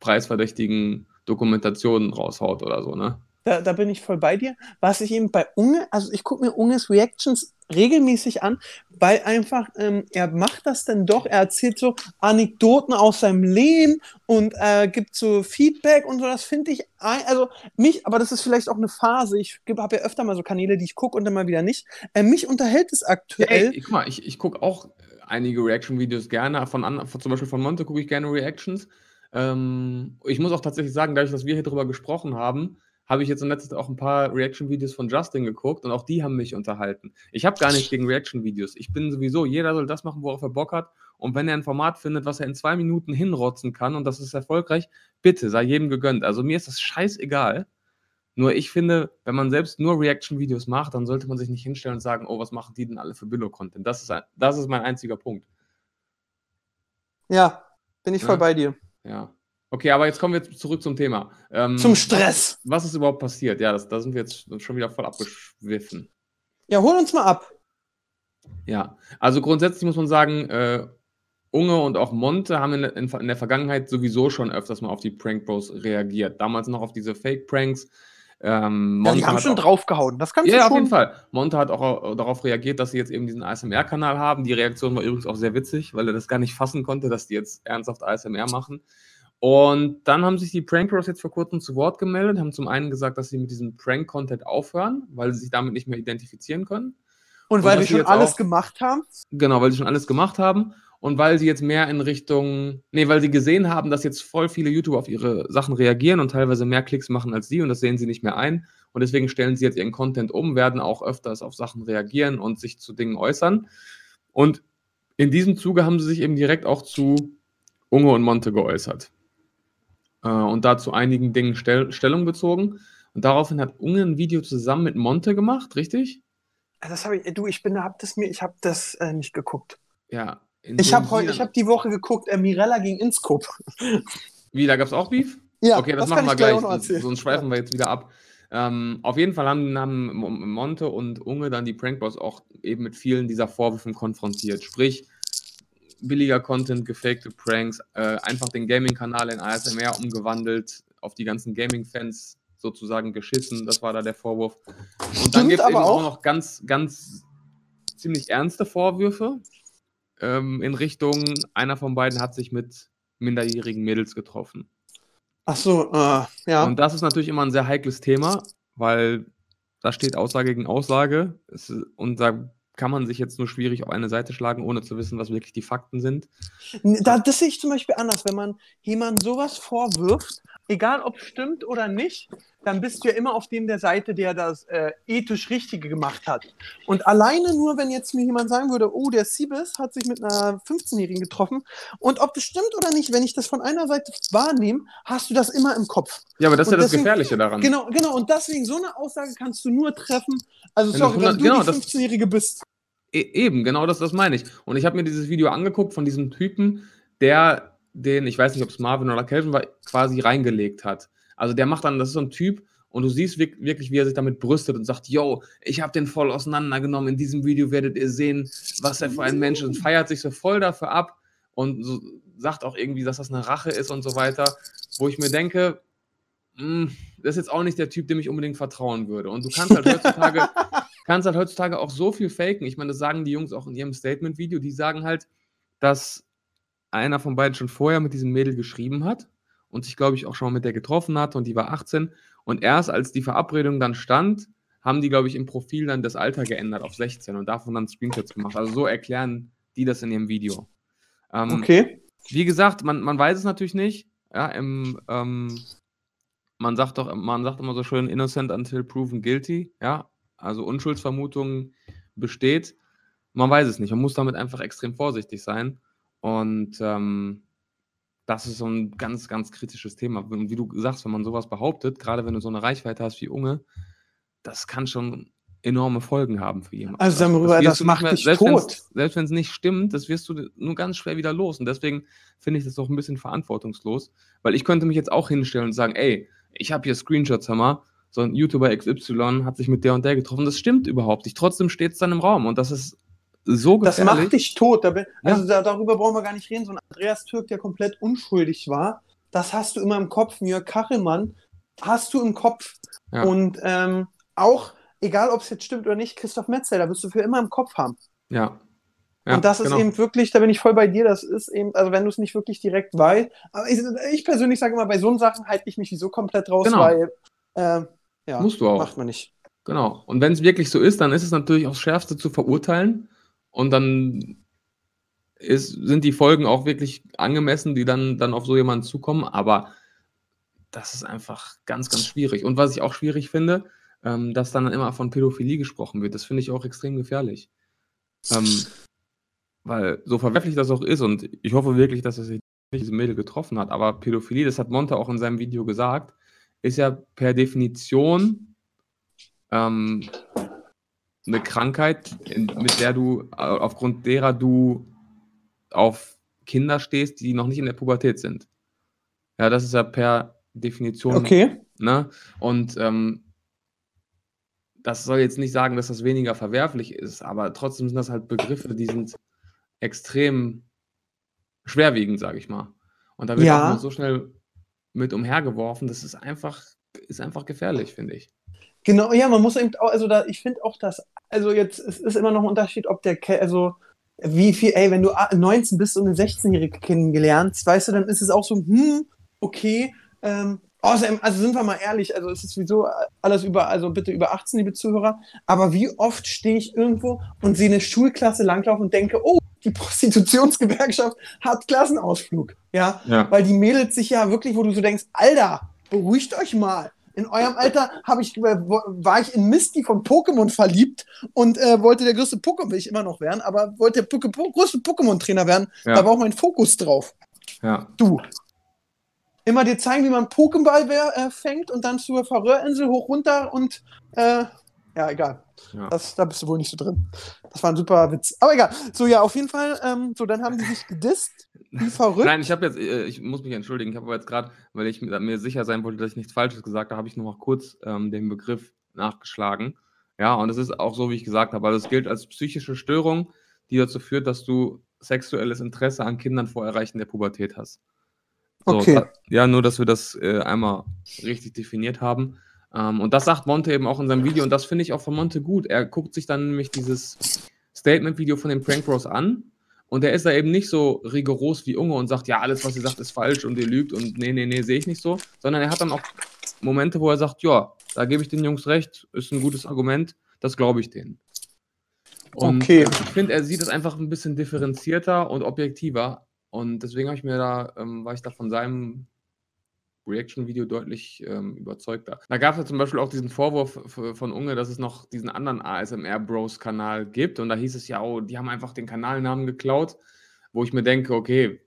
preisverdächtigen Dokumentationen raushaut oder so, ne? Da, da bin ich voll bei dir. Was ich eben bei Unge, also ich gucke mir Unges Reactions regelmäßig an, weil einfach ähm, er macht das dann doch, er erzählt so Anekdoten aus seinem Leben und äh, gibt so Feedback und so, das finde ich, also mich, aber das ist vielleicht auch eine Phase, ich habe ja öfter mal so Kanäle, die ich gucke und dann mal wieder nicht, äh, mich unterhält es aktuell. Ja, ey, guck mal, ich, ich gucke auch einige Reaction-Videos gerne, von, von, zum Beispiel von Monte gucke ich gerne Reactions, ähm, ich muss auch tatsächlich sagen, dadurch, dass wir hier drüber gesprochen haben, habe ich jetzt in letzter Zeit auch ein paar Reaction-Videos von Justin geguckt und auch die haben mich unterhalten. Ich habe gar nichts gegen Reaction-Videos. Ich bin sowieso, jeder soll das machen, worauf er Bock hat. Und wenn er ein Format findet, was er in zwei Minuten hinrotzen kann und das ist erfolgreich, bitte, sei jedem gegönnt. Also mir ist das scheißegal. Nur ich finde, wenn man selbst nur Reaction-Videos macht, dann sollte man sich nicht hinstellen und sagen, oh, was machen die denn alle für Billo-Content? Das ist, das ist mein einziger Punkt. Ja, bin ich voll ja? bei dir. Ja. Okay, aber jetzt kommen wir zurück zum Thema. Ähm, zum Stress. Was, ist überhaupt passiert? Ja, da sind wir jetzt schon wieder voll abgeschwiffen. Ja, hol uns mal ab. Ja, also grundsätzlich muss man sagen, äh, Unge und auch Monte haben in, in, in, der Vergangenheit sowieso schon öfters mal auf die Prank Bros reagiert. Damals noch auf diese Fake Pranks. Ähm, ja, die haben schon auch, draufgehauen, das kannst ja, du Ja, auf jeden Fall. Monte hat auch darauf reagiert, dass sie jetzt eben diesen ASMR-Kanal haben. Die Reaktion war übrigens auch sehr witzig, weil er das gar nicht fassen konnte, dass die jetzt ernsthaft ASMR machen. Und dann haben sich die Prank Bros jetzt vor kurzem zu Wort gemeldet, haben zum einen gesagt, dass sie mit diesem Prank-Content aufhören, weil sie sich damit nicht mehr identifizieren können. Und, und weil wir schon alles auch, gemacht haben? Genau, weil sie schon alles gemacht haben und weil sie jetzt mehr in Richtung, nee, weil sie gesehen haben, dass jetzt voll viele YouTuber auf ihre Sachen reagieren und teilweise mehr Klicks machen als sie und das sehen sie nicht mehr ein. Und deswegen stellen sie jetzt ihren Content um, werden auch öfters auf Sachen reagieren und sich zu Dingen äußern. Und in diesem Zuge haben sie sich eben direkt auch zu Unge und Monte geäußert äh, und da zu einigen Dingen Stell Stellung bezogen. Und daraufhin hat Unge ein Video zusammen mit Monte gemacht, richtig? Das habe ich, du, ich bin, hab das mir, ich habe das äh, nicht geguckt. Ja. Ich habe heute, ich habe die Woche geguckt, äh, Mirella gegen Inskop. Wie, da gab es auch Beef? Ja. Okay, das, das machen wir gleich. Sonst schweifen ja. wir jetzt wieder ab. Ähm, auf jeden Fall haben, haben Monte und Unge dann die Prankboss auch eben mit vielen dieser Vorwürfen konfrontiert. Sprich, billiger Content, gefakte Pranks, äh, einfach den Gaming-Kanal in ASMR umgewandelt, auf die ganzen Gaming-Fans sozusagen geschissen. Das war da der Vorwurf. Und dann gibt es eben auch noch ganz, ganz ziemlich ernste Vorwürfe ähm, in Richtung, einer von beiden hat sich mit minderjährigen Mädels getroffen. Ach so, äh, ja. Und das ist natürlich immer ein sehr heikles Thema, weil da steht Aussage gegen Aussage. Es, und da kann man sich jetzt nur schwierig auf eine Seite schlagen, ohne zu wissen, was wirklich die Fakten sind. Da, das sehe ich zum Beispiel anders. Wenn man jemandem sowas vorwirft, egal ob stimmt oder nicht, dann bist du ja immer auf dem der Seite, der das äh, ethisch Richtige gemacht hat. Und alleine nur, wenn jetzt mir jemand sagen würde, oh, der Siebes hat sich mit einer 15-Jährigen getroffen und ob das stimmt oder nicht, wenn ich das von einer Seite wahrnehme, hast du das immer im Kopf. Ja, aber das ist ja das Gefährliche daran. Genau, genau. Und deswegen, so eine Aussage kannst du nur treffen, also wenn sorry, 100, wenn du genau, die 15-Jährige bist. E eben, genau das, das meine ich. Und ich habe mir dieses Video angeguckt von diesem Typen, der den, ich weiß nicht, ob es Marvin oder Kelvin war, quasi reingelegt hat. Also der macht dann, das ist so ein Typ, und du siehst wirklich, wie er sich damit brüstet und sagt, yo, ich habe den voll auseinandergenommen. In diesem Video werdet ihr sehen, was er für ein Mensch ist. Und feiert sich so voll dafür ab und so, sagt auch irgendwie, dass das eine Rache ist und so weiter. Wo ich mir denke, mh, hm, das ist jetzt auch nicht der Typ, dem ich unbedingt vertrauen würde. Und du kannst halt heutzutage, kannst halt heutzutage auch so viel faken. Ich meine, das sagen die Jungs auch in ihrem Statement-Video. Die sagen halt, dass einer von beiden schon vorher mit diesem Mädel geschrieben hat und sich, glaube ich, auch schon mal mit der getroffen hatte und die war 18. Und erst als die Verabredung dann stand, haben die, glaube ich, im Profil dann das Alter geändert auf 16 und davon dann Screenshots gemacht. Also so erklären die das in ihrem Video. Ähm, okay. Wie gesagt, man, man weiß es natürlich nicht. Ja, im, ähm, man sagt doch, man sagt immer so schön, innocent until proven guilty. Ja, also Unschuldsvermutung besteht. Man weiß es nicht. Man muss damit einfach extrem vorsichtig sein. Und ähm, das ist so ein ganz, ganz kritisches Thema. Und wie du sagst, wenn man sowas behauptet, gerade wenn du so eine Reichweite hast wie Unge, das kann schon enorme Folgen haben für jemanden. Also sagen wir rüber, das nicht macht mehr- dich selbst tot. wenn's- Selbst wenn es nicht stimmt, das wirst du nur ganz schwer wieder los. Und deswegen finde ich das auch ein bisschen verantwortungslos, weil ich könnte mich jetzt auch hinstellen und sagen, ey, ich habe hier Screenshots, mal, so ein YouTuber XY hat sich mit der und der getroffen. Das stimmt überhaupt nicht. Trotzdem steht es dann im Raum und das ist so Das gefährlich. macht dich tot. Da bin, Ja. also da, darüber brauchen wir gar nicht reden. So ein Andreas Türk, der komplett unschuldig war, das hast du immer im Kopf. Jörg Kachelmann hast du im Kopf. Ja. Und ähm, auch, egal ob es jetzt stimmt oder nicht, Christoph Metzelder wirst du für immer im Kopf haben. ja. Ja, und das ist genau. eben wirklich, da bin ich voll bei dir, das ist eben, also wenn du es nicht wirklich direkt weißt, aber ich, ich persönlich sage immer, bei so Sachen halte ich mich wieso komplett raus, Genau. weil, ähm, ja, Musst du auch. macht man nicht. Genau. Und wenn es wirklich so ist, dann ist es natürlich aufs Schärfste zu verurteilen. Und dann ist, sind die Folgen auch wirklich angemessen, die dann, dann auf so jemanden zukommen. Aber das ist einfach ganz, ganz schwierig. Und was ich auch schwierig finde, ähm, dass dann immer von Pädophilie gesprochen wird. Das finde ich auch extrem gefährlich. Ähm, weil so verwerflich das auch ist, und ich hoffe wirklich, dass es sich nicht diese Mädel getroffen hat, aber Pädophilie, das hat Monte auch in seinem Video gesagt, ist ja per Definition ähm, eine Krankheit, mit der du, äh, aufgrund derer du auf Kinder stehst, die noch nicht in der Pubertät sind. Ja, das ist ja per Definition. Okay. Ne? Und ähm, das soll jetzt nicht sagen, dass das weniger verwerflich ist, aber trotzdem sind das halt Begriffe, die sind extrem schwerwiegend, sage ich mal. Und da wird Ja. auch so schnell mit umhergeworfen, das ist einfach, ist einfach gefährlich, finde ich. Genau, ja, man muss eben auch, also da, ich finde auch, dass, also jetzt, es ist immer noch ein Unterschied, ob der, Ke- also wie viel, ey, wenn du a- 19 bist und eine 16-Jährige kennengelernt, weißt du, dann ist es auch so, hm, okay, ähm, außerdem, also sind wir mal ehrlich, also es ist sowieso alles über, also bitte über 18, liebe Zuhörer, aber wie oft stehe ich irgendwo und sehe eine Schulklasse langlaufen und denke, oh, die Prostitutionsgewerkschaft hat Klassenausflug, ja, Ja. weil die Mädels sich ja wirklich, wo du so denkst, Alter, beruhigt euch mal. In eurem Alter habe ich, äh, war ich in Misty von Pokémon verliebt und äh, wollte der größte Pokémon, will ich immer noch werden, aber wollte der Poké po größte Pokémon-Trainer werden. Ja. Da war auch mein Fokus drauf. Ja. Du. Immer dir zeigen, wie man Pokéball äh, fängt und dann zur Färöerinsel hoch runter und äh, ja, egal. Ja. Das, da bist du wohl nicht so drin. Das war ein super Witz. Aber egal. So, ja, auf jeden Fall, ähm, so, dann haben die sich gedisst. Wie verrückt. Nein, ich habe jetzt, äh, ich muss mich entschuldigen, ich habe aber jetzt gerade, weil ich mir sicher sein wollte, dass ich nichts Falsches gesagt habe, habe ich nur noch kurz ähm, den Begriff nachgeschlagen. Ja, und es ist auch so, wie ich gesagt habe, also es gilt als psychische Störung, die dazu führt, dass du sexuelles Interesse an Kindern vor Erreichen der Pubertät hast. So, Okay. da, ja, nur, dass wir das äh, einmal richtig definiert haben. Ähm, und das sagt Monte eben auch in seinem Video und das finde ich auch von Monte gut. Er guckt sich dann nämlich dieses Statement-Video von den Prank Bros an und er ist da eben nicht so rigoros wie Unge und sagt, ja, alles, was ihr sagt, ist falsch und ihr lügt und nee, nee, nee, sehe ich nicht so, sondern er hat dann auch Momente, wo er sagt, ja, da gebe ich den Jungs recht, ist ein gutes Argument, das glaube ich denen. Und Okay. äh, ich finde, er sieht es einfach ein bisschen differenzierter und objektiver und deswegen habe ich mir da, ähm, war ich da von seinem Reaction-Video deutlich ähm, überzeugter. Da gab es ja zum Beispiel auch diesen Vorwurf von Unge, dass es noch diesen anderen ASMR-Bros-Kanal gibt. Und da hieß es ja, oh, die haben einfach den Kanalnamen geklaut, wo ich mir denke, okay,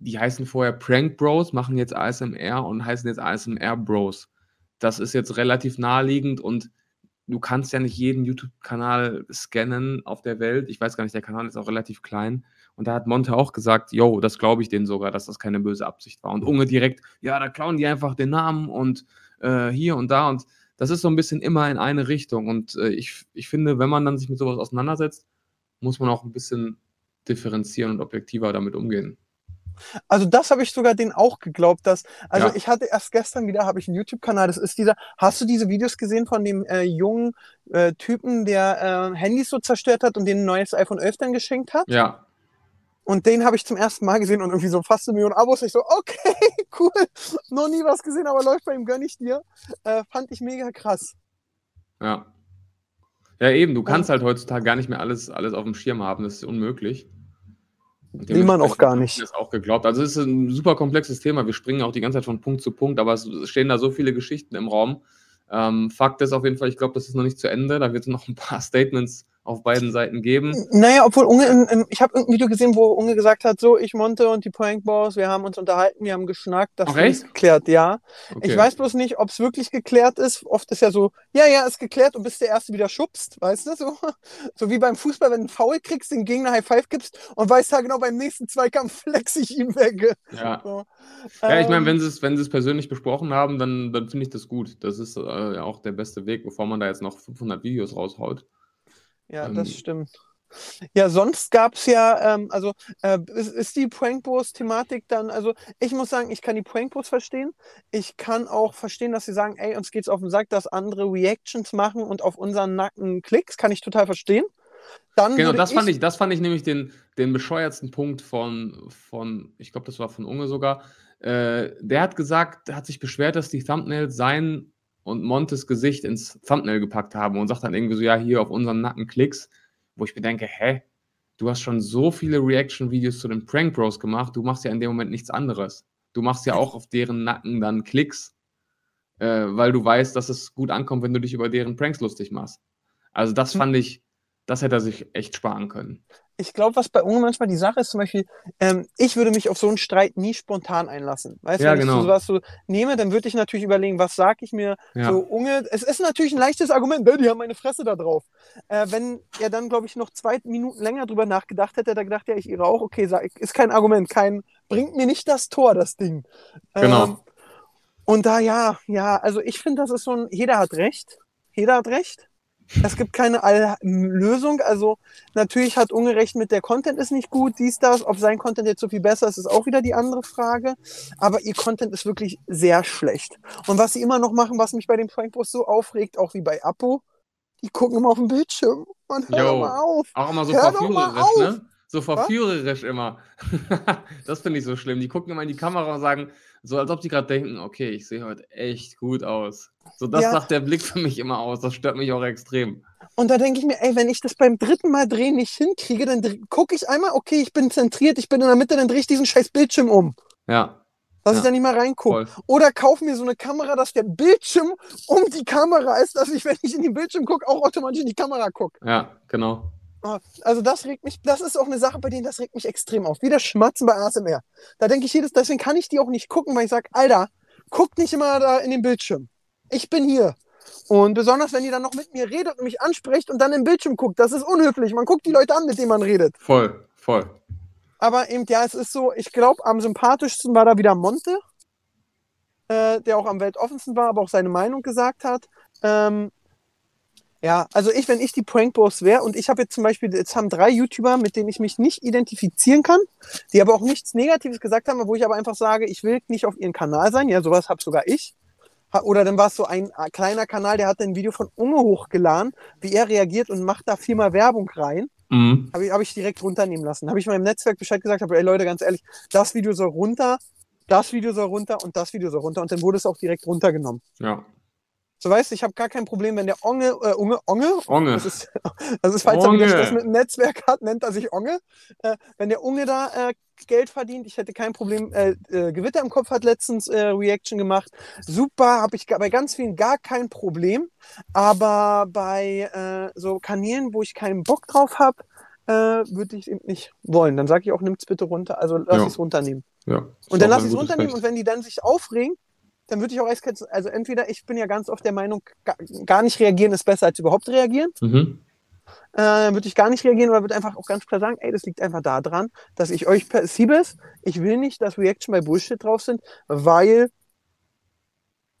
die heißen vorher Prank Bros, machen jetzt ASMR und heißen jetzt ASMR Bros. Das ist jetzt relativ naheliegend und du kannst ja nicht jeden YouTube-Kanal scannen auf der Welt. Ich weiß gar nicht, der Kanal ist auch relativ klein. Und da hat Monte auch gesagt, yo, das glaube ich denen sogar, dass das keine böse Absicht war. Und Unge direkt, ja, da klauen die einfach den Namen und äh, hier und da. Und das ist so ein bisschen immer in eine Richtung. Und äh, ich, ich finde, wenn man dann sich mit sowas auseinandersetzt, muss man auch ein bisschen differenzieren und objektiver damit umgehen. Also das habe ich sogar denen auch geglaubt, dass, also Ja. ich hatte erst gestern wieder, habe ich einen YouTube-Kanal, das ist dieser, hast du diese Videos gesehen von dem äh, jungen äh, Typen, der äh, Handys so zerstört hat und den ein neues iPhone 11 dann geschenkt hat? Ja, Und den habe ich zum ersten Mal gesehen und irgendwie so fast eine Million Abos. Ich so, okay, cool, noch nie was gesehen, aber läuft bei ihm, gönn ich dir. Äh, fand ich mega krass. ja. Ja, eben, du kannst halt heutzutage gar nicht mehr alles, alles auf dem Schirm haben, das ist unmöglich. Will man auch gar nicht. ich Das auch geglaubt. Also es ist ein super komplexes Thema. Wir springen auch die ganze Zeit von Punkt zu Punkt, aber es stehen da so viele Geschichten im Raum. Ähm, Fakt ist auf jeden Fall, ich glaube, das ist noch nicht zu Ende. Da wird es noch ein paar Statements auf beiden Seiten geben. Naja, obwohl Unge, in, in, ich habe irgendein Video gesehen, wo Unge gesagt hat, so, ich, Monte und die Prank Boys, wir haben uns unterhalten, wir haben geschnackt, das Ach, ist geklärt, ja. Okay. Ich weiß bloß nicht, ob es wirklich geklärt ist. Oft ist ja so, ja, ja, ist geklärt und bist der Erste wieder schubst, weißt du, so. So wie beim Fußball, wenn du einen Foul kriegst, den Gegner High Five gibst und weißt ja genau, beim nächsten Zweikampf flex ich ihn weg. Ja. So. Ja, ich meine, Ähm, wenn sie es, wenn persönlich besprochen haben, dann, dann finde ich das gut. Das ist äh, auch der beste Weg, bevor man da jetzt noch 500 Videos raushaut. Ja, Ähm, das stimmt. Ja, sonst gab es ja, ähm, also äh, ist, ist die Prankbos-Thematik dann, also ich muss sagen, ich kann die Prankbos verstehen. Ich kann auch verstehen, dass sie sagen, ey, uns geht's auf den Sack, dass andere Reactions machen und auf unseren Nacken Klicks, kann ich total verstehen. Dann Genau, das fand ich, das fand ich nämlich den, den bescheuertsten Punkt von, von, ich glaube, das war von Unge sogar. Äh, der hat gesagt, hat sich beschwert, dass die Thumbnails sein und Montes Gesicht ins Thumbnail gepackt haben und sagt dann irgendwie so, ja, hier auf unseren Nacken Klicks, wo ich mir denke, hä? Du hast schon so viele Reaction-Videos zu den Prank Bros gemacht, du machst ja in dem Moment nichts anderes. Du machst ja auch auf deren Nacken dann Klicks, äh, weil du weißt, dass es gut ankommt, wenn du dich über deren Pranks lustig machst. Also das Hm. fand ich, das hätte er sich echt sparen können. ich glaube, was bei Unge manchmal die Sache ist, zum Beispiel, ähm, ich würde mich auf so einen Streit nie spontan einlassen. Weißt du, Ja, wenn genau. ich so sowas so nehme, dann würde ich natürlich überlegen, was sage ich mir, Ja. So, Unge, es ist natürlich ein leichtes Argument, ne? die haben meine Fresse da drauf. Äh, wenn er dann, glaube ich, noch zwei Minuten länger drüber nachgedacht hätte, hätte er gedacht, ja, ich ihre auch, okay, sag, ist kein Argument, kein, bringt mir nicht das Tor, das Ding. Genau. Ähm, und da, ja, ja, also ich finde, das ist so ein, jeder hat recht. Jeder hat recht. Es gibt keine All Lösung. Also natürlich hat Unge recht mit der Content ist nicht gut, dies, das. Ob sein Content jetzt so viel besser ist, ist auch wieder die andere Frage. Aber ihr Content ist wirklich sehr schlecht. Und was sie immer noch machen, was mich bei dem Prankpost so aufregt, auch wie bei Apo, die gucken immer auf den Bildschirm. Man hör Jo. doch mal auf. Auch immer so Hör verführerisch, ne? So verführerisch immer. das finde ich so schlimm. Die gucken immer in die Kamera und sagen, so als ob die gerade denken, okay, ich sehe heute echt gut aus. So das Ja. sagt der Blick für mich immer aus. Das stört mich auch extrem. Und da denke ich mir, ey, wenn ich das beim dritten Mal drehen nicht hinkriege, dann gucke ich einmal, okay, ich bin zentriert, ich bin in der Mitte, dann drehe ich diesen scheiß Bildschirm um. Ja, Dass Ja. ich da nicht mal reingucke. Oder kauf mir so eine Kamera, dass der Bildschirm um die Kamera ist, dass ich, wenn ich in den Bildschirm gucke, auch automatisch in die Kamera gucke. Ja, genau. Also das regt mich, das ist auch eine Sache, bei denen das regt mich extrem auf. Wie das Schmatzen bei ASMR. Da denke ich jedes, deswegen kann ich die auch nicht gucken, weil ich sage, Alter, guck nicht immer da in den Bildschirm. Ich bin hier. Und besonders, wenn ihr dann noch mit mir redet und mich anspricht und dann im Bildschirm guckt, das ist unhöflich. Man guckt die Leute an, mit denen man redet. Voll, voll. Aber eben, ja, es ist so, ich glaube, am sympathischsten war da wieder Monte, äh, der auch am weltoffensten war, aber auch seine Meinung gesagt hat. Ähm, ja, also ich, wenn ich die Prankboss wäre und ich habe jetzt zum Beispiel, jetzt haben drei YouTuber, mit denen ich mich nicht identifizieren kann, die aber auch nichts Negatives gesagt haben, wo ich aber einfach sage, ich will nicht auf ihren Kanal sein. Ja, sowas habe sogar ich. Oder dann war es so ein äh, kleiner Kanal, der hat ein Video von Unge hochgeladen, wie er reagiert und macht da viermal Werbung rein. Mhm. Habe ich, hab ich direkt runternehmen lassen. Habe ich meinem Netzwerk Bescheid gesagt, habe, ey Leute, ganz ehrlich, das Video soll runter, das Video soll runter und das Video soll runter. Und dann wurde es auch direkt runtergenommen. Ja. So weißt du, ich habe gar kein Problem, wenn der Onge, äh, Unge, Onge, Onge. das ist, das ist falls er Onge. Stress mit dem Netzwerk hat, nennt er sich Onge. Äh, wenn der Unge da äh, Geld verdient, ich hätte kein Problem. Äh, äh, Gewitter im Kopf hat letztens äh, Reaction gemacht. Super, habe ich bei ganz vielen gar kein Problem. Aber bei äh, so Kanälen, wo ich keinen Bock drauf habe, äh, würde ich es eben nicht wollen. Dann sage ich auch, nimm's bitte runter. Also lass Ja. es runternehmen. ja. Und dann lass ich es runternehmen Recht. und wenn die dann sich aufregen, dann würde ich auch eiskalt, also entweder ich bin ja ganz oft der Meinung, ga- gar nicht reagieren ist besser als überhaupt reagieren. Mhm. Äh, dann würde ich gar nicht reagieren oder würde einfach auch ganz klar sagen, ey, das liegt einfach daran, dass ich euch per Siebes, ich will nicht, dass Reaction bei Bullshit drauf sind, weil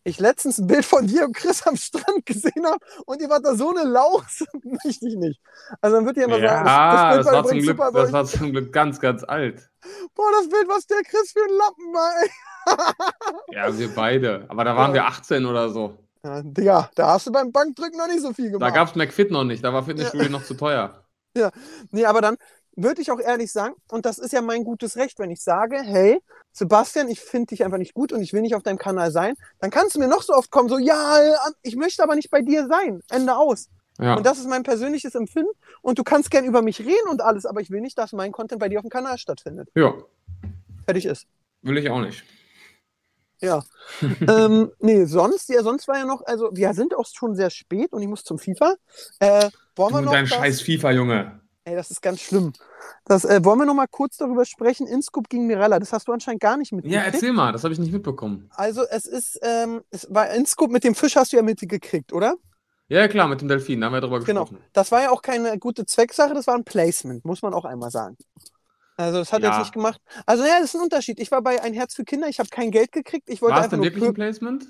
ich letztens ein Bild von dir und Chris am Strand gesehen habe und ihr wart da so eine Laus, möchte ich nicht. Also dann würde ich immer sagen, Ja, das, Bild war zum Glück, super, das war zum Glück ganz, ganz alt. boah, das Bild, was der Chris für ein Lappen war, ey. Ja, wir beide. Aber da waren Ja. wir 18 oder so. Ja, Digga, da hast du beim Bankdrücken noch nicht so viel gemacht. Da gab es McFit noch nicht. Da war Fitnessstudio noch zu teuer. Nee, aber dann würde ich auch ehrlich sagen, und das ist ja mein gutes Recht, wenn ich sage, hey, Sebastian, ich finde dich einfach nicht gut und ich will nicht auf deinem Kanal sein, dann kannst du mir noch so oft kommen, so, ja, ich möchte aber nicht bei dir sein. Ende aus. Ja. Und das ist mein persönliches Empfinden. Und du kannst gern über mich reden und alles, aber ich will nicht, dass mein Content bei dir auf dem Kanal stattfindet. ja. Fertig ist. Will ich auch nicht. Ja. ähm, nee, sonst, ja, sonst war ja noch, also wir sind auch schon sehr spät und ich muss zum FIFA. Äh, wollen wir Du noch dein das- scheiß FIFA, Junge. Ey, das ist ganz schlimm. Das, äh, wollen wir noch mal kurz darüber sprechen? Inscoop gegen Mirella, das hast du anscheinend gar nicht Ja, mitgekriegt. erzähl mal, das habe ich nicht mitbekommen. Also es ist, ähm, es war Inscoop mit dem Fisch hast du ja mitgekriegt, oder? Ja, klar, mit dem Delfin, da haben wir drüber Genau. gesprochen. Das war ja auch keine gute Zwecksache, das war ein Placement, muss man auch einmal sagen. Also das hat Ja. jetzt nicht gemacht. Also ja, das ist ein Unterschied. Ich war bei Ein Herz für Kinder, ich habe kein Geld gekriegt, ich wollte War es denn wirklich ein Placement?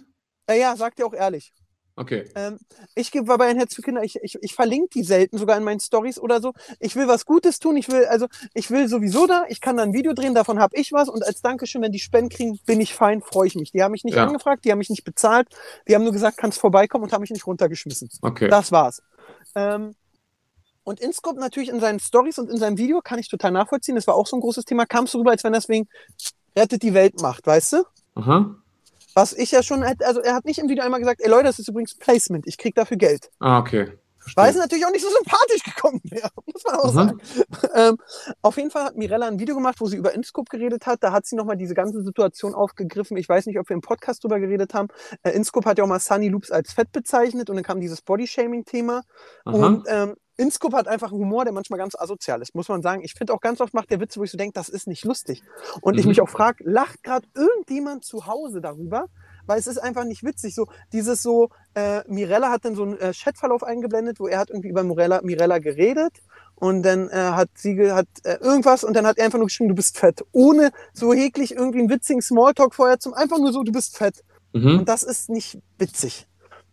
äh, ja, sag dir auch ehrlich. Okay. Ähm, ich geb- war bei ein Herz für Kinder, ich, ich, ich verlinke die selten sogar in meinen Stories oder so. Ich will was Gutes tun, ich will, also ich will sowieso da, ich kann da ein Video drehen, davon habe ich was und als Dankeschön, wenn die Spenden kriegen, bin ich fein, freue ich mich. Die haben mich nicht Ja. angefragt, die haben mich nicht bezahlt, die haben nur gesagt, kannst vorbeikommen und haben mich nicht runtergeschmissen. Okay. Das war's. Ähm, und Inscope natürlich in seinen Stories und in seinem Video kann ich total nachvollziehen. Das war auch so ein großes Thema. Kam es so rüber, als wenn das wegen rettet die Welt macht, weißt du? Aha. Was ich ja schon, hätte- also er hat nicht im Video einmal gesagt, ey Leute, das ist übrigens Placement, ich krieg dafür Geld. Ah, okay. Verstehe. Weil es natürlich auch nicht so sympathisch gekommen wäre, muss man auch Mhm. sagen. Ähm, auf jeden Fall hat Mirella ein Video gemacht, wo sie über Inscope geredet hat. Da hat sie nochmal diese ganze Situation aufgegriffen. Ich weiß nicht, ob wir im Podcast drüber geredet haben. Äh, Inscope hat ja auch mal Sunny Loops als fett bezeichnet und dann kam dieses Bodyshaming-Thema. Und ähm, Inscope hat einfach einen Humor, der manchmal ganz asozial ist, muss man sagen. Ich finde auch ganz oft macht der Witze, wo ich so denke, das ist nicht lustig. Und ich Mhm. mich auch frage, lacht gerade irgendjemand zu Hause darüber? Weil es ist einfach nicht witzig. So, dieses so, äh, Mirella hat dann so einen äh, Chatverlauf eingeblendet, wo er hat irgendwie über Mirella, Mirella geredet und dann äh, hat sie ge- hat äh, irgendwas und dann hat er einfach nur geschrieben, du bist fett. Ohne so heklig irgendwie einen witzigen Smalltalk vorher zum einfach nur so, du bist fett. Mhm. Und das ist nicht witzig.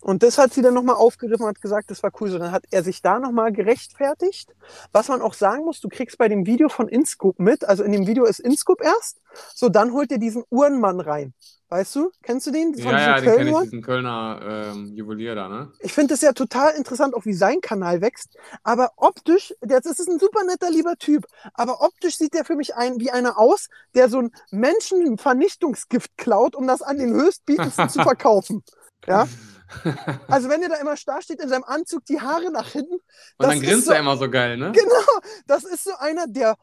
Und das hat sie dann nochmal aufgegriffen und hat gesagt, das war cool. So, dann hat er sich da nochmal gerechtfertigt. Was man auch sagen muss, du kriegst bei dem Video von Inscope mit, also in dem Video ist Inscope erst, so dann holt er diesen Uhrenmann rein. Weißt du? Kennst du den? Von Ja, ja, den kenne ich, diesen Kölner ähm, Juwelier da, ne? Ich finde es ja total interessant, auch wie sein Kanal wächst. Aber optisch, der, das ist ein super netter, lieber Typ. Aber optisch sieht der für mich ein, wie einer aus, der so ein Menschenvernichtungsgift klaut, um das an den höchstbietendsten zu verkaufen. Ja? Also wenn er da immer starr steht in seinem Anzug, die Haare nach hinten, Und dann grinst so- er immer so geil, ne? Genau, das ist so einer, der,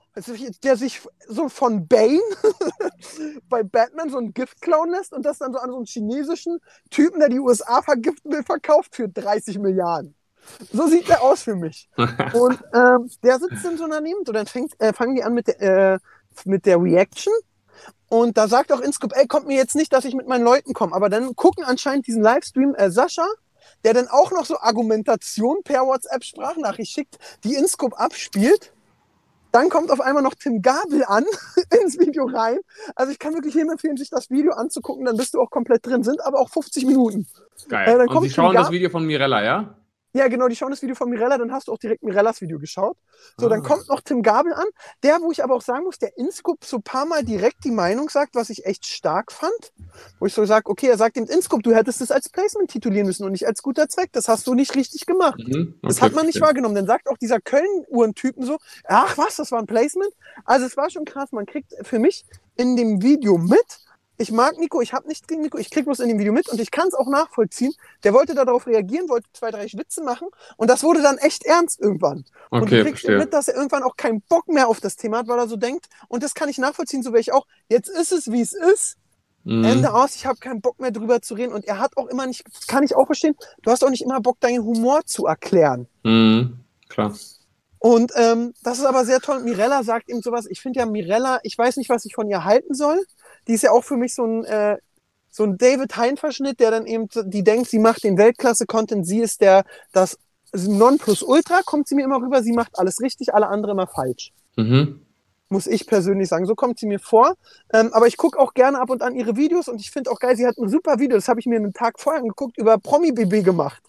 der sich so von Bane bei Batman so ein Gift klauen lässt und das dann so an so einen chinesischen Typen, der die USA vergiften will, verkauft für 30 Milliarden. So sieht der aus für mich. Und ähm, der sitzt dann so daneben und dann fängt, äh, fangen die an mit der, äh, mit der Reaction. Und da sagt auch Inscope, ey, kommt mir jetzt nicht, dass ich mit meinen Leuten komme. Aber dann gucken anscheinend diesen Livestream äh, Sascha, der dann auch noch so Argumentation per WhatsApp-Sprachnachricht schickt, die Inscope abspielt. Dann kommt auf einmal noch Tim Gabel an ins Video rein. Also ich kann wirklich jedem empfehlen, sich das Video anzugucken, dann bist du auch komplett drin. Sind aber auch 50 Minuten. Geil. Äh, Und Sie schauen das Video von Mirella, ja? Ja, genau, die schauen das Video von Mirella, dann hast du auch direkt Mirellas Video geschaut. So, dann Ah. kommt noch Tim Gabel an, der, wo ich aber auch sagen muss, der Inscope so ein paar Mal direkt die Meinung sagt, was ich echt stark fand. Wo ich so sage, okay, er sagt dem Inscope, du hättest es als Placement titulieren müssen und nicht als guter Zweck. Das hast du nicht richtig gemacht. Mhm. Das Okay, hat man nicht verstehe. wahrgenommen. Dann sagt auch dieser Köln-Uhrentypen so, ach was, das war ein Placement? Also es war schon krass. Man kriegt für mich in dem Video mit, ich mag Nico, ich habe nichts gegen Nico, ich krieg bloß in dem Video mit und ich kann es auch nachvollziehen. Der wollte darauf reagieren, wollte zwei, drei Witze machen und das wurde dann echt ernst irgendwann. und du Okay, kriegst verstehe. mit, dass er irgendwann auch keinen Bock mehr auf das Thema hat, weil er so denkt, und das kann ich nachvollziehen, so wäre ich auch, jetzt ist es, wie es ist, Mhm. Ende aus, ich habe keinen Bock mehr drüber zu reden und er hat auch immer nicht, kann ich auch verstehen, du hast auch nicht immer Bock, deinen Humor zu erklären. Mhm. Klar. Und ähm, das ist aber sehr toll. Mirella sagt eben sowas. Ich finde ja Mirella, ich weiß nicht, was ich von ihr halten soll. Die ist ja auch für mich so ein, äh, so ein David Hein-Verschnitt, der dann eben, die denkt, sie macht den Weltklasse-Content, sie ist der, das Nonplusultra, kommt sie mir immer rüber, sie macht alles richtig, alle anderen immer falsch. Mhm. Muss ich persönlich sagen. So kommt sie mir vor. Ähm, aber ich gucke auch gerne ab und an ihre Videos und ich finde auch geil, sie hat ein super Video, das habe ich mir einen Tag vorher angeguckt, über Promi-BB gemacht.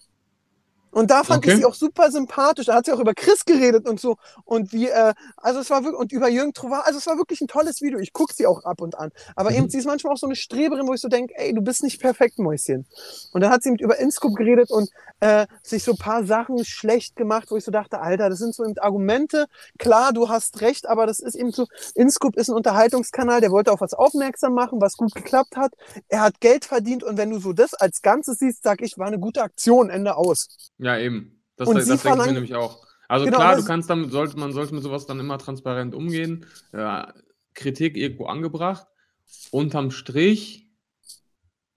Und da fand Okay. ich sie auch super sympathisch. Da hat sie auch über Chris geredet und so. Und wie, äh, also es war wirklich, und über Jürgen Trovar, also es war wirklich ein tolles Video. Ich gucke sie auch ab und an. Aber Mhm. eben, sie ist manchmal auch so eine Streberin, wo ich so denke, ey, du bist nicht perfekt, Mäuschen. Und dann hat sie mit über Inscope geredet und äh, sich so ein paar Sachen schlecht gemacht, wo ich so dachte, Alter, das sind so eben Argumente. Klar, du hast recht, aber das ist eben so, Inscope ist ein Unterhaltungskanal, der wollte auf was aufmerksam machen, was gut geklappt hat. Er hat Geld verdient und wenn du so das als Ganzes siehst, sag ich, war eine gute Aktion, Ende aus. Ja, eben. Das, das sie denke ich mir nämlich auch. Also Genau, klar, das- du kannst damit, sollte, man sollte mit sowas dann immer transparent umgehen. Ja, Kritik irgendwo angebracht. Unterm Strich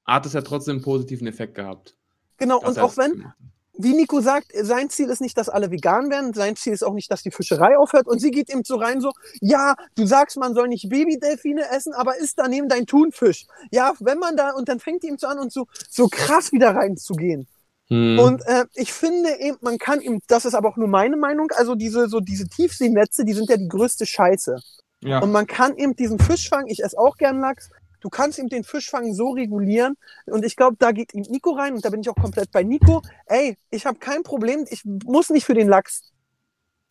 hat es ja trotzdem einen positiven Effekt gehabt. Genau, und auch wenn, gemacht wie Nico sagt, sein Ziel ist nicht, dass alle vegan werden, sein Ziel ist auch nicht, dass die Fischerei aufhört. Und sie geht ihm so rein, so, ja, du sagst, man soll nicht Babydelfine essen, aber isst daneben dein Thunfisch. Ja, wenn man da, und dann fängt die ihm so an und so, so krass wieder reinzugehen. Hm. Und äh, ich finde eben, man kann ihm, das ist aber auch nur meine Meinung, also diese, so diese Tiefseenetze, die sind ja die größte Scheiße. ja. Und man kann eben diesen Fischfang, ich esse auch gern Lachs, du kannst eben den Fischfang so regulieren. Und ich glaube, da geht eben Nico rein und da bin ich auch komplett bei Nico. Ey, ich habe kein Problem, ich muss nicht für den Lachs,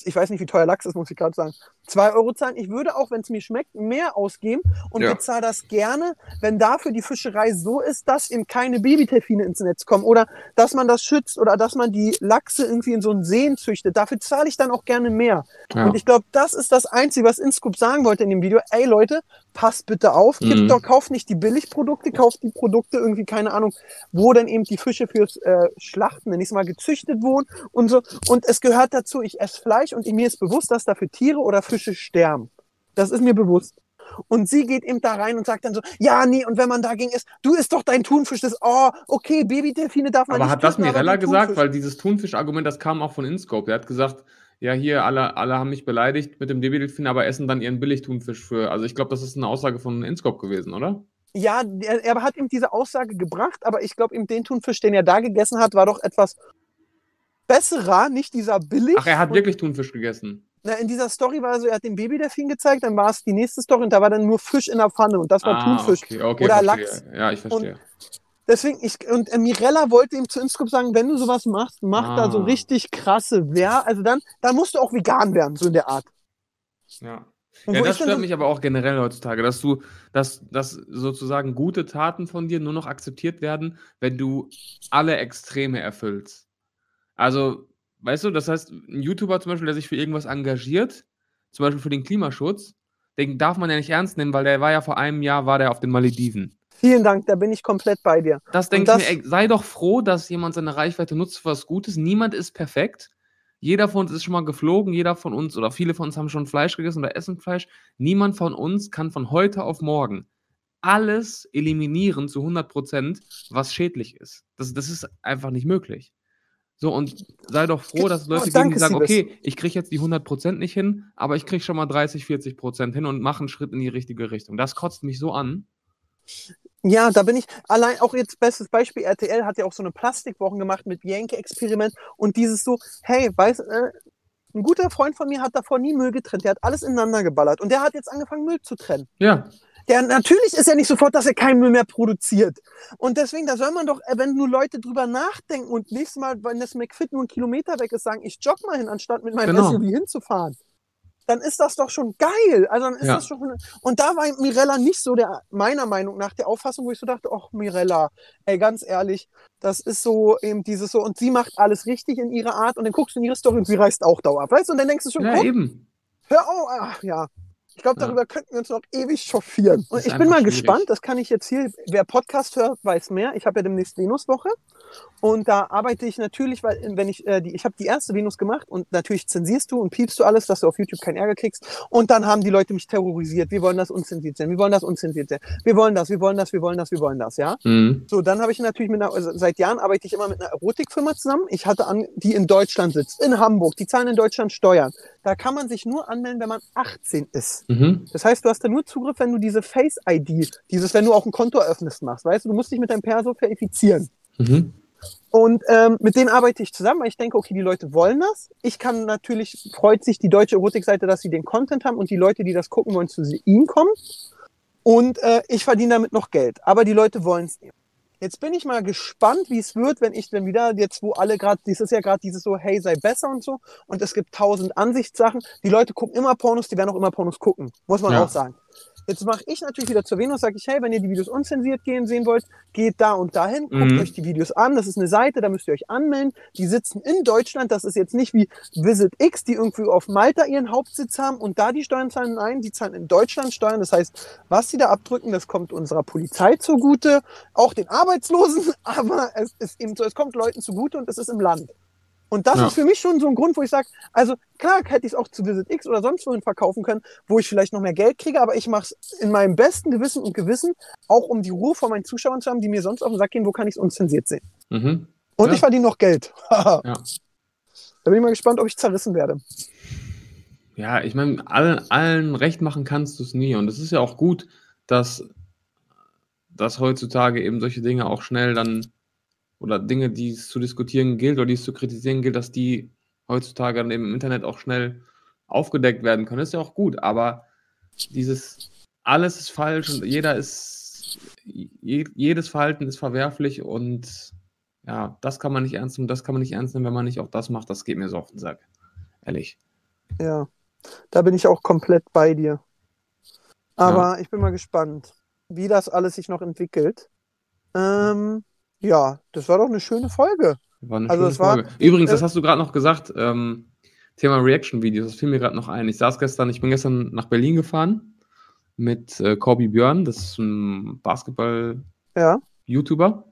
ich weiß nicht, wie teuer Lachs ist, muss ich gerade sagen, zwei Euro zahlen. Ich würde auch, wenn es mir schmeckt, mehr ausgeben und Ja. bezahle das gerne, wenn dafür die Fischerei so ist, dass eben keine Babydelfine ins Netz kommen oder dass man das schützt oder dass man die Lachse irgendwie in so einen Seen züchtet. Dafür zahle ich dann auch gerne mehr. ja. Und ich glaube, das ist das Einzige, was Inscoop sagen wollte in dem Video. Ey Leute, passt bitte auf, Mhm. doch, kauft nicht die Billigprodukte, kauft die Produkte irgendwie, keine Ahnung, wo dann eben die Fische fürs äh, Schlachten, nenn ich's mal, gezüchtet wurden und so. Und es gehört dazu, ich esse Fleisch und mir ist bewusst, dass dafür Tiere oder Fische sterben. Das ist mir bewusst. Und sie geht eben da rein und sagt dann so, ja, nee, und wenn man dagegen isst, du isst doch dein Thunfisch, das, oh, okay, Babydelfine darf man Aber nicht hat das töten, aber Mirella gesagt? Weil dieses Thunfisch-Argument, das kam auch von Inscope. Er hat gesagt, ja, hier, alle, alle haben mich beleidigt mit dem Babydelfin, aber essen dann ihren Billig-Thunfisch für. Also ich glaube, das ist eine Aussage von Inscope gewesen, oder? Ja, er, er hat ihm diese Aussage gebracht, aber ich glaube, ihm den Thunfisch, den er da gegessen hat, war doch etwas besserer, nicht dieser billig. Ach, er hat wirklich Thunfisch gegessen. Na, in dieser Story war so, er hat den Babydelfin gezeigt, dann war es die nächste Story und da war dann nur Fisch in der Pfanne und das war Thunfisch. Ah, okay, okay, Oder verstehe. Lachs. Ja, ich verstehe. Deswegen, ich, und Mirella wollte ihm zu Inscope sagen, wenn du sowas machst, mach da so Ah. richtig krasse Wer, also dann, dann musst du auch vegan werden, so in der Art. Ja. Und Ja, das stört so- mich aber auch generell heutzutage, dass du, dass, dass sozusagen gute Taten von dir nur noch akzeptiert werden, wenn du alle Extreme erfüllst. Also, weißt du, das heißt, ein YouTuber zum Beispiel, der sich für irgendwas engagiert, zum Beispiel für den Klimaschutz, den darf man ja nicht ernst nehmen, weil der war ja vor einem Jahr, war der auf den Malediven. Vielen Dank, da bin ich komplett bei dir. Das denke ich mir, ey, sei doch froh, dass jemand seine Reichweite nutzt für was Gutes. Niemand ist perfekt. Jeder von uns ist schon mal geflogen, jeder von uns oder viele von uns haben schon Fleisch gegessen oder essen Fleisch. Niemand von uns kann von heute auf morgen alles eliminieren zu 100 Prozent, was schädlich ist. Das, das ist einfach nicht möglich. So, und sei doch froh, dass Oh, Leute geben, danke, die sagen, okay, ich kriege jetzt die 100 Prozent nicht hin, aber ich kriege schon mal 30, 40 Prozent hin und mache einen Schritt in die richtige Richtung. Das kotzt mich so an. Ja, da bin ich allein auch jetzt bestes Beispiel. RTL hat ja auch so eine Plastikwochen gemacht mit Yankee-Experiment und dieses so, hey, weiß, äh, ein guter Freund von mir hat davor nie Müll getrennt. Der hat alles ineinander geballert und der hat jetzt angefangen, Müll zu trennen. Ja, Der, natürlich ist ja nicht sofort, dass er keinen Müll mehr produziert. Und deswegen, da soll man doch, äh, wenn nur Leute drüber nachdenken und nächstes Mal, wenn das McFit nur einen Kilometer weg ist, sagen, ich jogge mal hin, anstatt mit meinem Genau. SUV hinzufahren. Dann ist das doch schon geil. Also dann ist Ja. das schon. Und da war Mirella nicht so der, meiner Meinung nach, der Auffassung, wo ich so dachte, ach Mirella, ey, ganz ehrlich, das ist so eben dieses so, und sie macht alles richtig in ihrer Art und dann guckst du in ihre Story und sie reißt auch dauerhaft, weißt du? Und dann denkst du schon, ja guck, eben. Hör auf, ach ja. Ich glaube, Ja. darüber könnten wir uns noch ewig chauffieren. Und ich bin mal schwierig. gespannt, das kann ich jetzt hier, wer Podcast hört, weiß mehr. Ich habe ja demnächst Venuswoche und da arbeite ich natürlich, weil wenn ich äh, die, ich habe die erste Venus gemacht und natürlich zensierst du und piepst du alles, dass du auf YouTube keinen Ärger kriegst. Und dann haben die Leute mich terrorisiert. Wir wollen das unzensiert sein, wir wollen das unzensiert sein, wir wollen das, wir wollen das, wir wollen das, wir wollen das, ja. Mhm. So, dann habe ich natürlich mit einer, also seit Jahren arbeite ich immer mit einer Erotikfirma zusammen. Ich hatte an, die in Deutschland sitzt, in Hamburg, die zahlen in Deutschland Steuern. Da kann man sich nur anmelden, wenn man 18 ist. Mhm. Das heißt, du hast da nur Zugriff, wenn du diese Face-ID, dieses, wenn du auch ein Konto eröffnest, machst. Weißt du, du musst dich mit deinem Perso verifizieren. Mhm. Und ähm, mit denen arbeite ich zusammen, weil ich denke, okay, die Leute wollen das. Ich kann natürlich, freut sich die deutsche Erotikseite, dass sie den Content haben und die Leute, die das gucken, wollen zu ihnen kommen. Und äh, ich verdiene damit noch Geld. Aber die Leute wollen es nicht. Jetzt bin ich mal gespannt, wie es wird, wenn ich dann wieder, jetzt wo alle gerade, das ist ja gerade dieses so, hey, sei besser und so, und es gibt tausend Ansichtssachen. Die Leute gucken immer Pornos, die werden auch immer Pornos gucken, muss man Ja. auch sagen. Jetzt mache ich natürlich wieder zur Venus, sage ich, hey, wenn ihr die Videos unzensiert gehen sehen wollt, geht da und dahin, guckt Mhm. euch die Videos an. Das ist eine Seite, da müsst ihr euch anmelden. Die sitzen in Deutschland. Das ist jetzt nicht wie Visit X, die irgendwie auf Malta ihren Hauptsitz haben und da die Steuern zahlen. Nein, die zahlen in Deutschland Steuern. Das heißt, was sie da abdrücken, das kommt unserer Polizei zugute, auch den Arbeitslosen, aber es ist eben so, es kommt Leuten zugute und es ist im Land. Und das Ja. ist für mich schon so ein Grund, wo ich sage, also klar hätte ich es auch zu Visit X oder sonst wohin verkaufen können, wo ich vielleicht noch mehr Geld kriege, aber ich mache es in meinem besten Gewissen und Gewissen, auch um die Ruhe vor meinen Zuschauern zu haben, die mir sonst auf den Sack gehen, wo kann ich es unzensiert sehen. Mhm. Und Ja. ich verdiene noch Geld. Ja. Da bin ich mal gespannt, ob ich zerrissen werde. Ja, ich meine, allen, allen recht machen kannst du es nie. Und es ist ja auch gut, dass, dass heutzutage eben solche Dinge auch schnell dann, oder Dinge, die es zu diskutieren gilt oder die es zu kritisieren gilt, dass die heutzutage dann eben im Internet auch schnell aufgedeckt werden können. ist ja auch gut, aber dieses alles ist falsch und jeder ist, je, jedes Verhalten ist verwerflich und ja, das kann man nicht ernst nehmen, das kann man nicht ernst nehmen, wenn man nicht auch das macht, das geht mir so auf den Sack. Ehrlich. Ja, da bin ich auch komplett bei dir. Aber ich bin mal gespannt, wie das alles sich noch entwickelt. Ähm, ja, das war doch eine schöne Folge. War eine Also schöne es war- Folge. Übrigens, das äh, hast du gerade noch gesagt, ähm, Thema Reaction-Videos, das fiel mir gerade noch ein. Ich saß gestern, ich bin gestern nach Berlin gefahren mit äh, Corby Björn, das ist ein Basketball-YouTuber, Ja,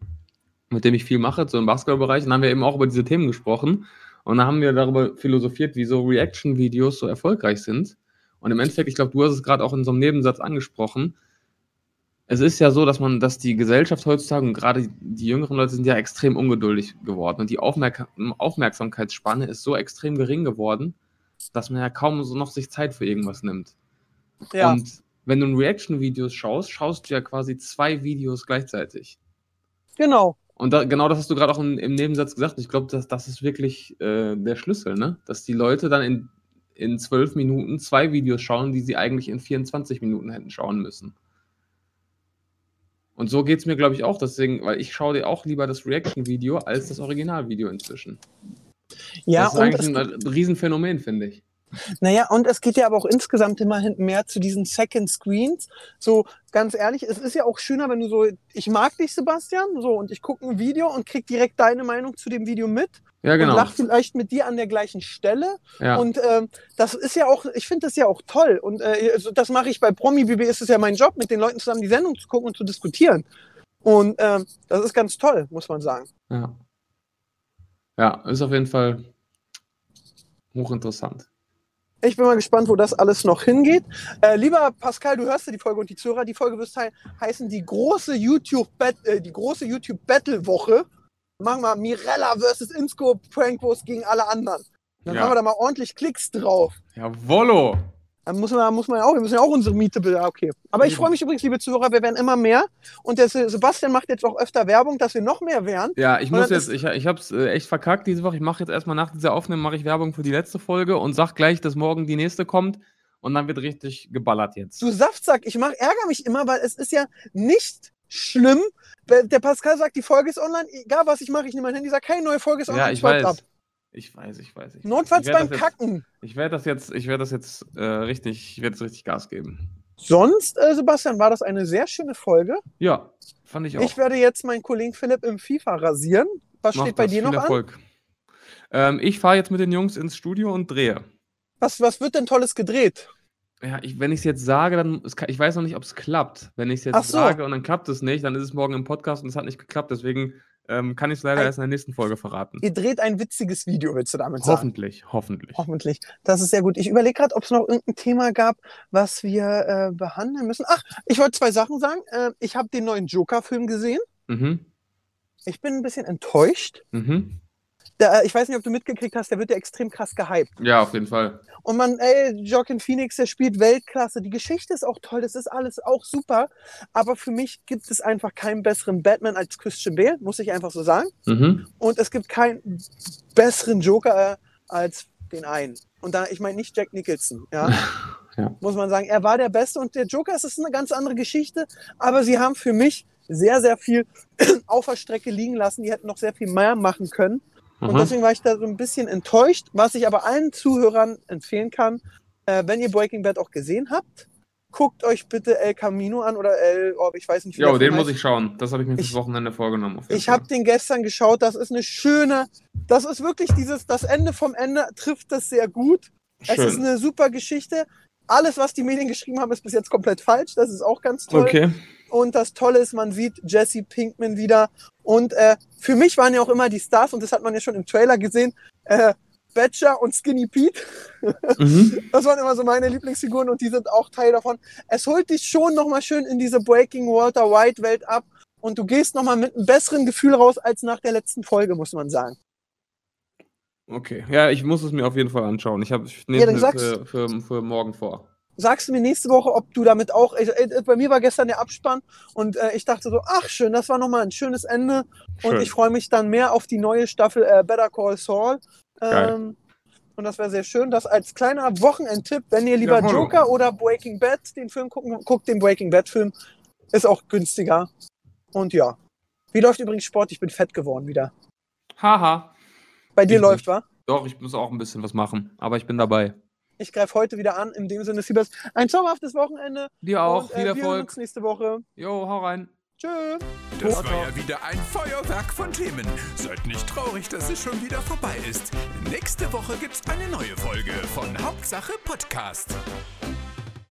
mit dem ich viel mache, so im Basketballbereich. Und dann haben wir eben auch über diese Themen gesprochen. Und dann haben wir darüber philosophiert, wieso Reaction-Videos so erfolgreich sind. Und im Endeffekt, ich glaube, du hast es gerade auch in so einem Nebensatz angesprochen. Es ist ja so, dass man, dass die Gesellschaft heutzutage und gerade die jüngeren Leute sind ja extrem ungeduldig geworden und die Aufmerk Aufmerksamkeitsspanne ist so extrem gering geworden, dass man ja kaum so noch sich Zeit für irgendwas nimmt. ja, Und wenn du Reaction-Videos schaust, schaust du ja quasi zwei Videos gleichzeitig. genau. Und da, genau das hast du gerade auch im, im Nebensatz gesagt. Ich glaube, das, das ist wirklich äh, der Schlüssel, ne? Dass die Leute dann in, in zwölf Minuten zwei Videos schauen, die sie eigentlich in 24 Minuten hätten schauen müssen. Und so geht es mir, glaube ich, auch. Deswegen, weil ich schaue dir auch lieber das Reaction-Video als das Originalvideo inzwischen. Ja, das ist und eigentlich ein Riesenphänomen, finde ich. Naja, und es geht ja aber auch insgesamt immerhin mehr zu diesen Second Screens. So, ganz ehrlich, es ist ja auch schöner, wenn du so, ich mag dich, Sebastian, so, und ich gucke ein Video und krieg direkt deine Meinung zu dem Video mit Ja, und genau. lach vielleicht mit dir an der gleichen Stelle. Ja. Und ähm, das ist ja auch, ich finde das ja auch toll. Und äh, also das mache ich bei Promi BB, ist es ja mein Job, mit den Leuten zusammen die Sendung zu gucken und zu diskutieren. Und ähm, das ist ganz toll, muss man sagen. ja. ja, ist auf jeden Fall hochinteressant. Ich bin mal gespannt, wo das alles noch hingeht. Äh, lieber Pascal, du hörst ja die Folge und die Zuhörer, die Folge wird he heißen die große YouTube äh, die große YouTube Battle Woche. Machen wir Mirella versus Insco Prankos gegen alle anderen. Dann Ja. haben wir da mal ordentlich Klicks drauf. Jawollo! Dann muss man, muss man auch, wir müssen ja auch unsere Miete be- ja, okay. Aber ich freue mich übrigens, liebe Zuhörer, wir werden immer mehr. Und der Se- Sebastian macht jetzt auch öfter Werbung, dass wir noch mehr werden. Ja, ich muss jetzt, ich, ich habe es äh, echt verkackt diese Woche. Ich mache jetzt erstmal nach dieser Aufnahme mache ich Werbung für die letzte Folge und sag gleich, dass morgen die nächste kommt und dann wird richtig geballert jetzt. Du Saftsack, ich mach, ärgere mich immer, weil es ist ja nicht schlimm. Der Pascal sagt, die Folge ist online, egal was ich mache, ich nehme mein Handy, sage, hey, neue Folge ist online, Ja, ich weiß. ab. Ich weiß, ich weiß. Ich. Notfalls beim jetzt, Kacken. Ich werde das jetzt, ich werde das jetzt äh, richtig, ich werde jetzt richtig Gas geben. Sonst, äh, Sebastian, war das eine sehr schöne Folge. Ja, fand ich auch. Ich werde jetzt meinen Kollegen Philipp im FIFA rasieren. Was Mach steht bei dir noch an? Erfolg. Ähm, ich fahre jetzt mit den Jungs ins Studio und drehe. Was, was wird denn Tolles gedreht? Ja, ich, wenn ich es jetzt sage, dann kann, ich weiß noch nicht, ob es klappt. Wenn ich es jetzt so. sage und dann klappt es nicht, dann ist es morgen im Podcast und es hat nicht geklappt. Deswegen ähm, kann ich es leider Ei. erst in der nächsten Folge verraten. Ihr dreht ein witziges Video, willst du damit sagen? Hoffentlich, hoffentlich. Hoffentlich. Das ist sehr gut. Ich überlege gerade, ob es noch irgendein Thema gab, was wir äh, behandeln müssen. Ach, ich wollte zwei Sachen sagen. Äh, ich habe den neuen Joker-Film gesehen. Mhm. Ich bin ein bisschen enttäuscht. Mhm. Der, ich weiß nicht, ob du mitgekriegt hast, der wird ja extrem krass gehypt. Ja, auf jeden Fall. Und man, ey, Joaquin Phoenix, der spielt Weltklasse. Die Geschichte ist auch toll, das ist alles auch super. Aber für mich gibt es einfach keinen besseren Batman als Christian Bale, muss ich einfach so sagen. Mhm. Und es gibt keinen besseren Joker äh, als den einen. Und da, ich meine nicht Jack Nicholson, ja. Ja. Muss man sagen, er war der Beste und der Joker, es ist eine ganz andere Geschichte. Aber sie haben für mich sehr, sehr viel auf der Strecke liegen lassen. Die hätten noch sehr viel mehr machen können. Und Aha. deswegen war ich da so ein bisschen enttäuscht, was ich aber allen Zuhörern empfehlen kann, äh, wenn ihr Breaking Bad auch gesehen habt, guckt euch bitte El Camino an oder El, oh, ich weiß nicht, der den muss ich schauen. Das habe ich mir fürs Wochenende vorgenommen. Ich habe den gestern geschaut, das ist eine schöne, das ist wirklich dieses, das Ende vom Ende trifft das sehr gut. Es Schön. ist eine super Geschichte. Alles, was die Medien geschrieben haben, ist bis jetzt komplett falsch. Das ist auch ganz toll. Okay. Und das Tolle ist, man sieht Jesse Pinkman wieder. Und äh, für mich waren ja auch immer die Stars, und das hat man ja schon im Trailer gesehen, äh, Badger und Skinny Pete. Mhm. Das waren immer so meine Lieblingsfiguren und die sind auch Teil davon. Es holt dich schon nochmal schön in diese Breaking Walter White Welt ab und du gehst nochmal mit einem besseren Gefühl raus als nach der letzten Folge, muss man sagen. Okay, ja, ich muss es mir auf jeden Fall anschauen. Ich, hab- ich Ja, nehme es sag's. für, für, für morgen vor. Sagst du mir nächste Woche, ob du damit auch. Ich, äh, bei mir war gestern der Abspann und äh, ich dachte so, ach schön, das war nochmal ein schönes Ende. Und Schön. ich freue mich dann mehr auf die neue Staffel äh, Better Call Saul. Ähm, und das wäre sehr schön. Das als kleiner Wochenendtipp, wenn ihr lieber Ja. Joker oder Breaking Bad den Film gucken, guckt den Breaking Bad Film. Ist auch günstiger. Und ja. Wie läuft übrigens Sport? Ich bin fett geworden wieder. Haha. Bei dir Ich läuft, wa? Doch, ich muss auch ein bisschen was machen, aber ich bin dabei. Ich greife heute wieder an. In dem Sinne, Siebers, ein zauberhaftes Wochenende. Dir auch, und, äh, Wir hören Erfolg. uns nächste Woche. Jo, hau rein. Tschö. Das war ja wieder ein Feuerwerk von Themen. Seid nicht traurig, dass es schon wieder vorbei ist. Nächste Woche gibt's eine neue Folge von Hauptsache Podcast.